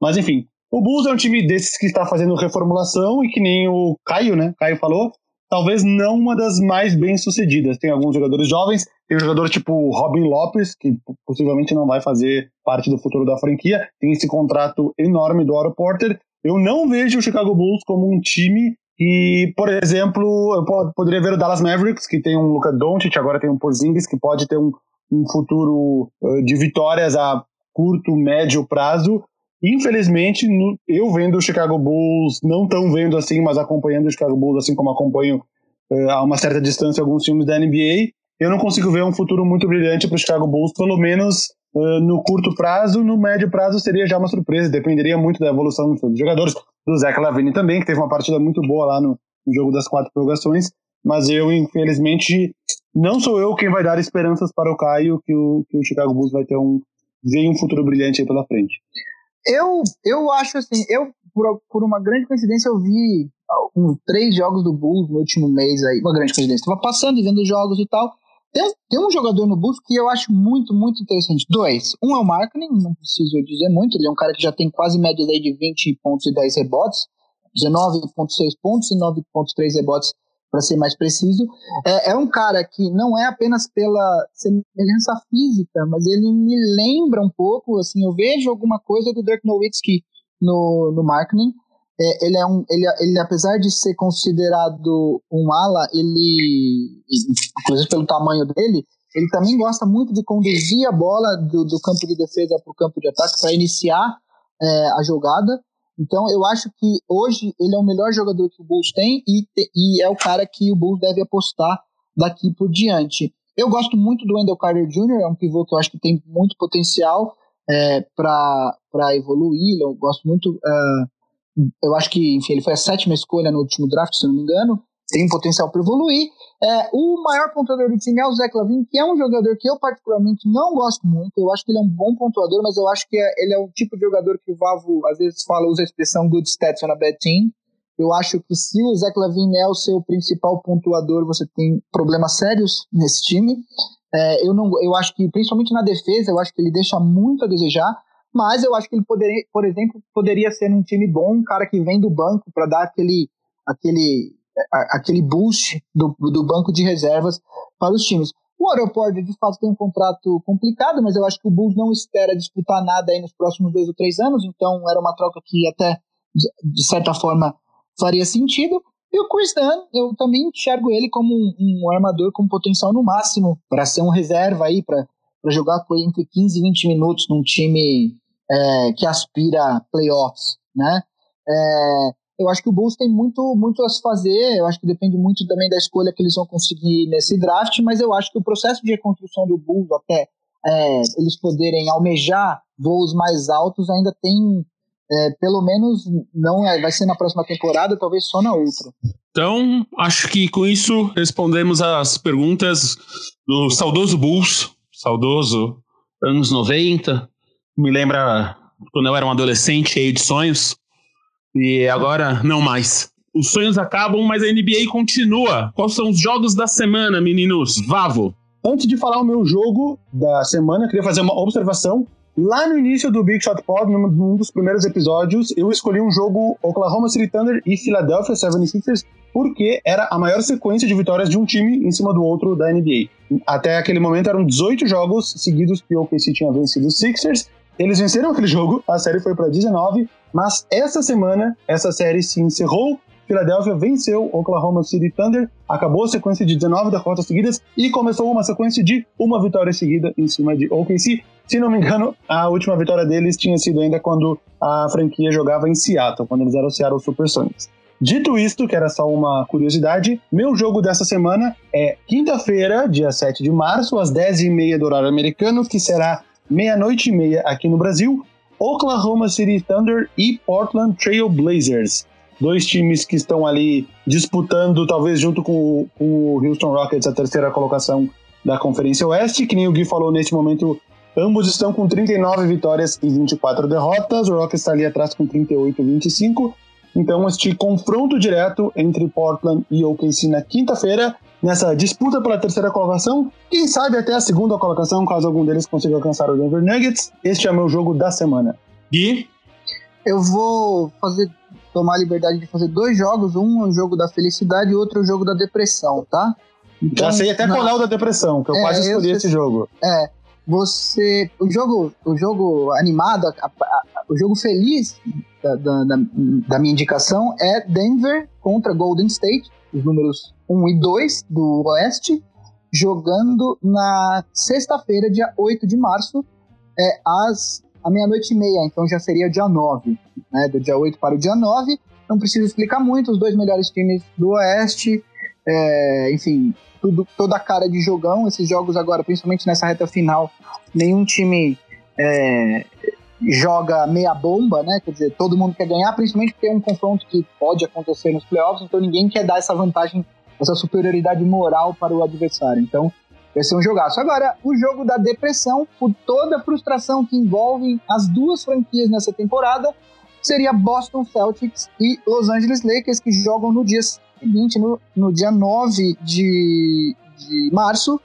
Mas enfim, o Bulls é um time desses que está fazendo reformulação e que nem o Caio, né? Caio falou, talvez não uma das mais bem sucedidas. Tem alguns jogadores jovens, tem um jogador tipo Robin Lopes, que possivelmente não vai fazer parte do futuro da franquia, tem esse contrato enorme do Oro Porter. Eu não vejo o Chicago Bulls como um time e, por exemplo, eu poderia ver o Dallas Mavericks, que tem um Luka Doncic, agora tem um Porzingis, que pode ter um, um futuro uh, de vitórias a curto, médio prazo, Infelizmente, eu vendo o Chicago Bulls, não tão vendo assim, mas acompanhando o Chicago Bulls, assim como acompanho uh, a uma certa distância alguns times da NBA, eu não consigo ver um futuro muito brilhante para o Chicago Bulls, pelo menos uh, no curto prazo. No médio prazo seria já uma surpresa, dependeria muito da evolução dos jogadores. Do Zach Lavine também, que teve uma partida muito boa lá no, no jogo das quatro prorrogações. Mas eu, infelizmente, não sou eu quem vai dar esperanças para o Caio que o, que o Chicago Bulls vai ter um, ver um futuro brilhante aí pela frente. Eu, eu acho assim, eu, por, por uma grande coincidência, eu vi uns três jogos do Bulls no último mês aí. Uma grande coincidência. Tava passando e vendo jogos e tal. Tem, tem um jogador no Bulls que eu acho muito, muito interessante. Dois. Um é o Marketing, não preciso dizer muito. Ele é um cara que já tem quase médias aí de 20 pontos e 10 rebotes. 19,6 pontos e 9,3 rebotes para ser mais preciso. É, é, um cara que não é apenas pela semelhança física, mas ele me lembra um pouco, assim, eu vejo alguma coisa do Dirk Nowitzki no, no marketing. É, ele é um, ele, ele apesar de ser considerado um ala, ele, inclusive pelo tamanho dele, ele também gosta muito de conduzir a bola do, do campo de defesa para o campo de ataque para iniciar é, a jogada. Então, eu acho que hoje ele é o melhor jogador que o Bulls tem e, e é o cara que o Bulls deve apostar daqui por diante. Eu gosto muito do Wendell Carter Jr., é um pivô que eu acho que tem muito potencial é, para evoluir. Eu gosto muito. Uh, eu acho que, enfim, ele foi a sétima escolha no último draft, se não me engano. Tem potencial para evoluir. É, o maior pontuador do time é o Zé Clavin, que é um jogador que eu particularmente não gosto muito. Eu acho que ele é um bom pontuador, mas eu acho que é, ele é o tipo de jogador que o Vavo às vezes fala, usa a expressão good stats on a bad team. Eu acho que se o Zé Clavin é o seu principal pontuador, você tem problemas sérios nesse time. É, eu, não, eu acho que, principalmente na defesa, eu acho que ele deixa muito a desejar. Mas eu acho que ele poderia, por exemplo, poderia ser um time bom, um cara que vem do banco para dar aquele, aquele, aquele boost do, do banco de reservas para os times. O aeroporto de fato tem um contrato complicado, mas eu acho que o Bulls não espera disputar nada aí nos próximos dois ou três anos, então era uma troca que até, de certa forma, faria sentido. E o Chris Dunn, eu também enxergo ele como um, um armador com potencial no máximo para ser um reserva aí, para jogar entre 15 e 20 minutos num time é, que aspira playoffs, né? É, eu acho que o Bulls tem muito, muito a se fazer, eu acho que depende muito também da escolha que eles vão conseguir nesse draft, mas eu acho que o processo de reconstrução do Bulls até é, eles poderem almejar voos mais altos ainda tem é, pelo menos não é, vai ser na próxima temporada, talvez só na outra. Então, acho que com isso respondemos as perguntas do saudoso Bulls, saudoso anos 90. Me lembra quando eu era um adolescente cheio de sonhos. E agora, não mais. Os sonhos acabam, mas a NBA continua. Quais são os jogos da semana, meninos? Vavo. Antes de falar o meu jogo da semana, queria fazer uma observação Lá no início do Big Shot Pod, num dos primeiros episódios, eu escolhi um jogo Oklahoma City Thunder e Philadelphia 76ers porque era a maior sequência de vitórias de um time em cima do outro da NBA. Até aquele momento eram 18 jogos seguidos que o OKC tinha vencido os Sixers. Eles venceram aquele jogo, a série foi para 19, mas essa semana essa série se encerrou Philadelphia venceu Oklahoma City Thunder, acabou a sequência de 19 derrotas seguidas e começou uma sequência de uma vitória seguida em cima de OKC. Se não me engano, a última vitória deles tinha sido ainda quando a franquia jogava em Seattle, quando eles eram o Seattle Supersonics. Dito isto, que era só uma curiosidade, meu jogo dessa semana é quinta-feira, dia 7 de março, às 10h30 do horário americano, que será meia-noite e meia aqui no Brasil, Oklahoma City Thunder e Portland Trail Blazers dois times que estão ali disputando, talvez junto com o, Houston Rockets, a terceira colocação da Conferência Oeste, que nem o Gui falou nesse momento. Ambos estão com 39 vitórias e 24 derrotas. O Rockets está ali atrás com 38 e 25. Então, este confronto direto entre Portland e OKC na quinta-feira, nessa disputa pela terceira colocação, quem sabe até a segunda colocação, caso algum deles consiga alcançar o Denver Nuggets. Este é o meu jogo da semana. E eu vou fazer tomar a liberdade de fazer dois jogos, um é o jogo da felicidade e outro é o jogo da depressão, tá? Então, Já sei até qual é o da depressão, que eu é, quase escolhi eu, esse jogo. É, você, o jogo, o jogo animado, a, a, o jogo feliz da, da, da, minha indicação é Denver contra Golden State, os números 1 e 2 do Oeste, jogando na sexta-feira, dia 8 de março, é, às meia-noite e meia, então já seria o dia 9, né? Do dia 8 para o dia 9. Não preciso explicar muito, os dois melhores times do Oeste, é, enfim, tudo, toda a cara de jogão. Esses jogos agora, principalmente nessa reta final, nenhum time é, joga meia bomba, né? Quer dizer, todo mundo quer ganhar, principalmente porque é um confronto que pode acontecer nos playoffs, então ninguém quer dar essa vantagem, essa superioridade moral para o adversário. Então, Vai ser um jogaço. Agora, o jogo da depressão, por toda a frustração que envolve as duas franquias nessa temporada, seria Boston Celtics e Los Angeles Lakers, que jogam no dia seguinte, no, no dia 9 de, de março.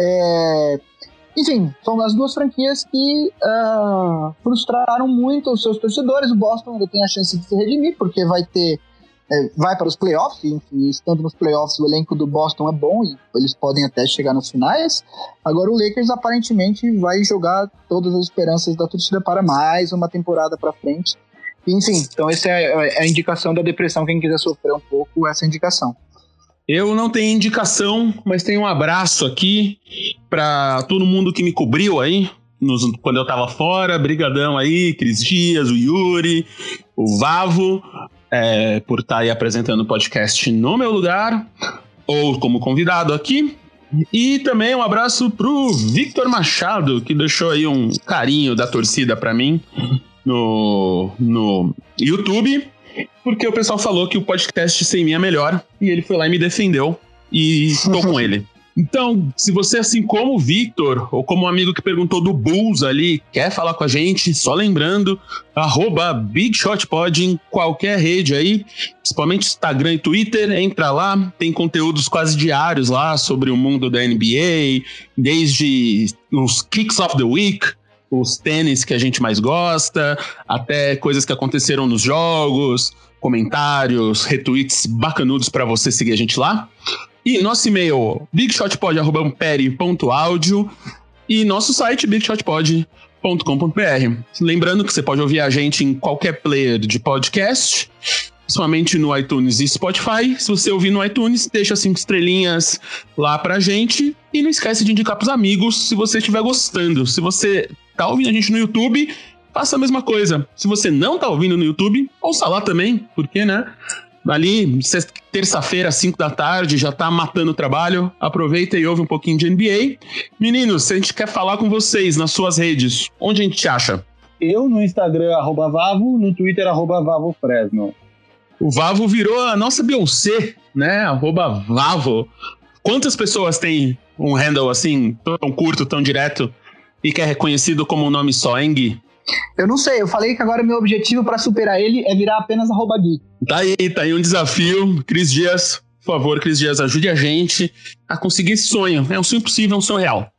É, enfim, são as duas franquias que uh, frustraram muito os seus torcedores. O Boston ainda tem a chance de se redimir, porque vai ter é, vai para os playoffs, enfim, estando nos playoffs, o elenco do Boston é bom e eles podem até chegar nos finais. Agora o Lakers aparentemente vai jogar todas as esperanças da torcida para mais uma temporada para frente. Enfim, então essa é, é a indicação da depressão. Quem quiser sofrer um pouco, essa é a indicação. Eu não tenho indicação, mas tenho um abraço aqui para todo mundo que me cobriu aí, nos, quando eu tava fora, brigadão aí, Cris Dias, o Yuri, o Vavo é, por estar tá aí apresentando o podcast no meu lugar, ou como convidado aqui. E também um abraço pro Victor Machado, que deixou aí um carinho da torcida para mim no, no YouTube, porque o pessoal falou que o podcast sem mim é melhor, e ele foi lá e me defendeu, e estou com ele. Então, se você, assim como o Victor, ou como um amigo que perguntou do Bulls ali, quer falar com a gente, só lembrando, arroba BigShotPod em qualquer rede aí, principalmente Instagram e Twitter, entra lá, tem conteúdos quase diários lá sobre o mundo da NBA, desde os Kicks of the Week, os tênis que a gente mais gosta, até coisas que aconteceram nos jogos, comentários, retweets bacanudos para você seguir a gente lá. E nosso e-mail, bigshotpod.ampere.audio e nosso site, bigshotpod.com.br. Lembrando que você pode ouvir a gente em qualquer player de podcast, principalmente no iTunes e Spotify. Se você ouvir no iTunes, deixa cinco estrelinhas lá pra gente. E não esquece de indicar pros amigos se você estiver gostando. Se você tá ouvindo a gente no YouTube, faça a mesma coisa. Se você não tá ouvindo no YouTube, ouça lá também, porque, né? ali, terça-feira, 5 da tarde, já tá matando o trabalho. Aproveita e ouve um pouquinho de NBA. Meninos, se a gente quer falar com vocês nas suas redes, onde a gente te acha? Eu no Instagram, arroba Vavo, no Twitter, arroba Vavo Fresno. O Vavo virou a nossa Beyoncé, né? Arroba Vavo. Quantas pessoas têm um handle assim, tão curto, tão direto, e que é reconhecido como um nome só, hein, Gui? Eu não sei, eu falei que agora meu objetivo para superar ele é virar apenas arroba Gui. Tá aí, tá aí um desafio. Cris Dias, por favor, Cris Dias, ajude a gente a conseguir esse sonho. É um sonho possível, é um sonho real.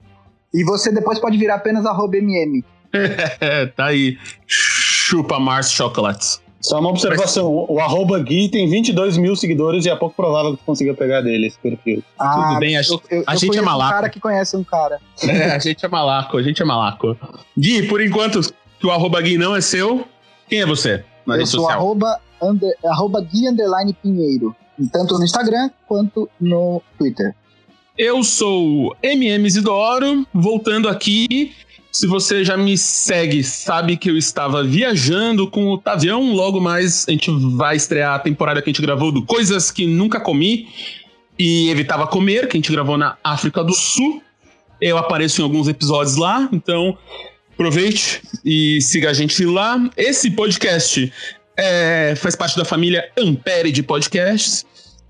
E você depois pode virar apenas arroba MM. tá aí. Chupa Mars Chocolates. Só uma observação, o arroba Gui tem 22 mil seguidores e é pouco provável que consiga pegar dele esse perfil. Ah, Tudo bem, a, eu, eu, a gente é malaco. um cara que conhece um cara. É, a gente é malaco, a gente é malaco. Gui, por enquanto, que o arroba Gui não é seu, quem é você na eu rede sou social? Arroba, under, arroba Gui Underline Pinheiro, tanto no Instagram quanto no Twitter. Eu sou MM Isidoro, voltando aqui. Se você já me segue, sabe que eu estava viajando com o Tavião. Logo mais a gente vai estrear a temporada que a gente gravou do Coisas que Nunca Comi e Evitava Comer, que a gente gravou na África do Sul. Eu apareço em alguns episódios lá, então Aproveite e siga a gente lá. Esse podcast é, faz parte da família Ampere de podcasts,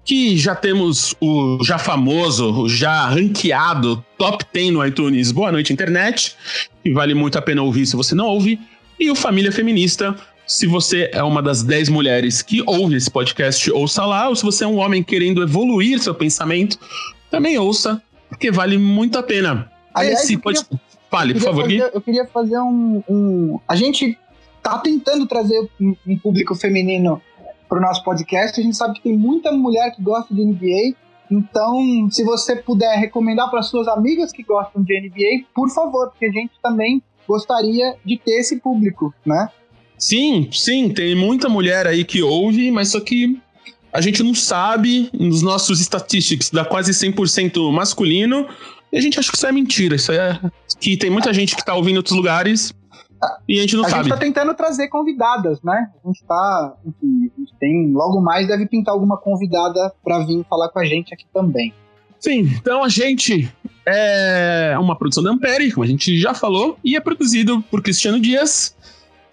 que já temos o já famoso, o já ranqueado top 10 no iTunes Boa Noite Internet, que vale muito a pena ouvir se você não ouve, e o Família Feminista, se você é uma das 10 mulheres que ouve esse podcast, ouça lá, ou se você é um homem querendo evoluir seu pensamento, também ouça, porque vale muito a pena. Aliás, esse podcast... Fale, por favor. Fazer, eu queria fazer um, um, A gente tá tentando trazer um público feminino para o nosso podcast. A gente sabe que tem muita mulher que gosta de NBA. Então, se você puder recomendar para suas amigas que gostam de NBA, por favor, porque a gente também gostaria de ter esse público, né? Sim, sim, tem muita mulher aí que ouve, mas só que a gente não sabe, nos nossos statistics dá quase 100% masculino, e a gente acha que isso é mentira. Isso é que tem muita gente que tá ouvindo em outros lugares e a gente não a sabe. A gente tá tentando trazer convidadas, né? A gente tá. Enfim, a gente tem. Logo mais deve pintar alguma convidada para vir falar com a gente aqui também. Sim, então a gente é uma produção da Ampere, como a gente já falou, e é produzido por Cristiano Dias.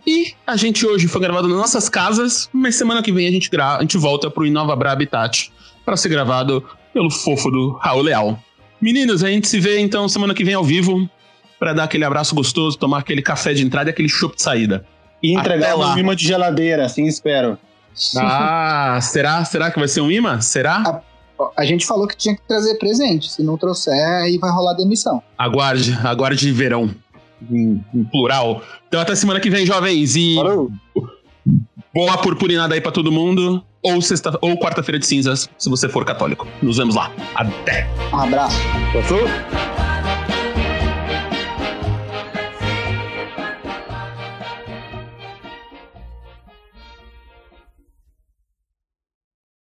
E a gente hoje foi gravado nas nossas casas, mas semana que vem a gente, gra a gente volta pro Inova Bra Habitat para ser gravado pelo fofo do Raul Leal. Meninos, a gente se vê então semana que vem ao vivo para dar aquele abraço gostoso, tomar aquele café de entrada e aquele chopp de saída. E entregar um imã de geladeira, assim espero. Ah, será? Será que vai ser um imã? Será? A, a, gente falou que tinha que trazer presente. Se não trouxer, aí vai rolar demissão. Aguarde, aguarde verão. Em, em plural. Então até semana que vem, jovens. E. Valeu. Boa purpurinada aí pra todo mundo. Ou, sexta, ou quarta-feira de cinzas, se você for católico. Nos vemos lá. Até. Um abraço. Passou?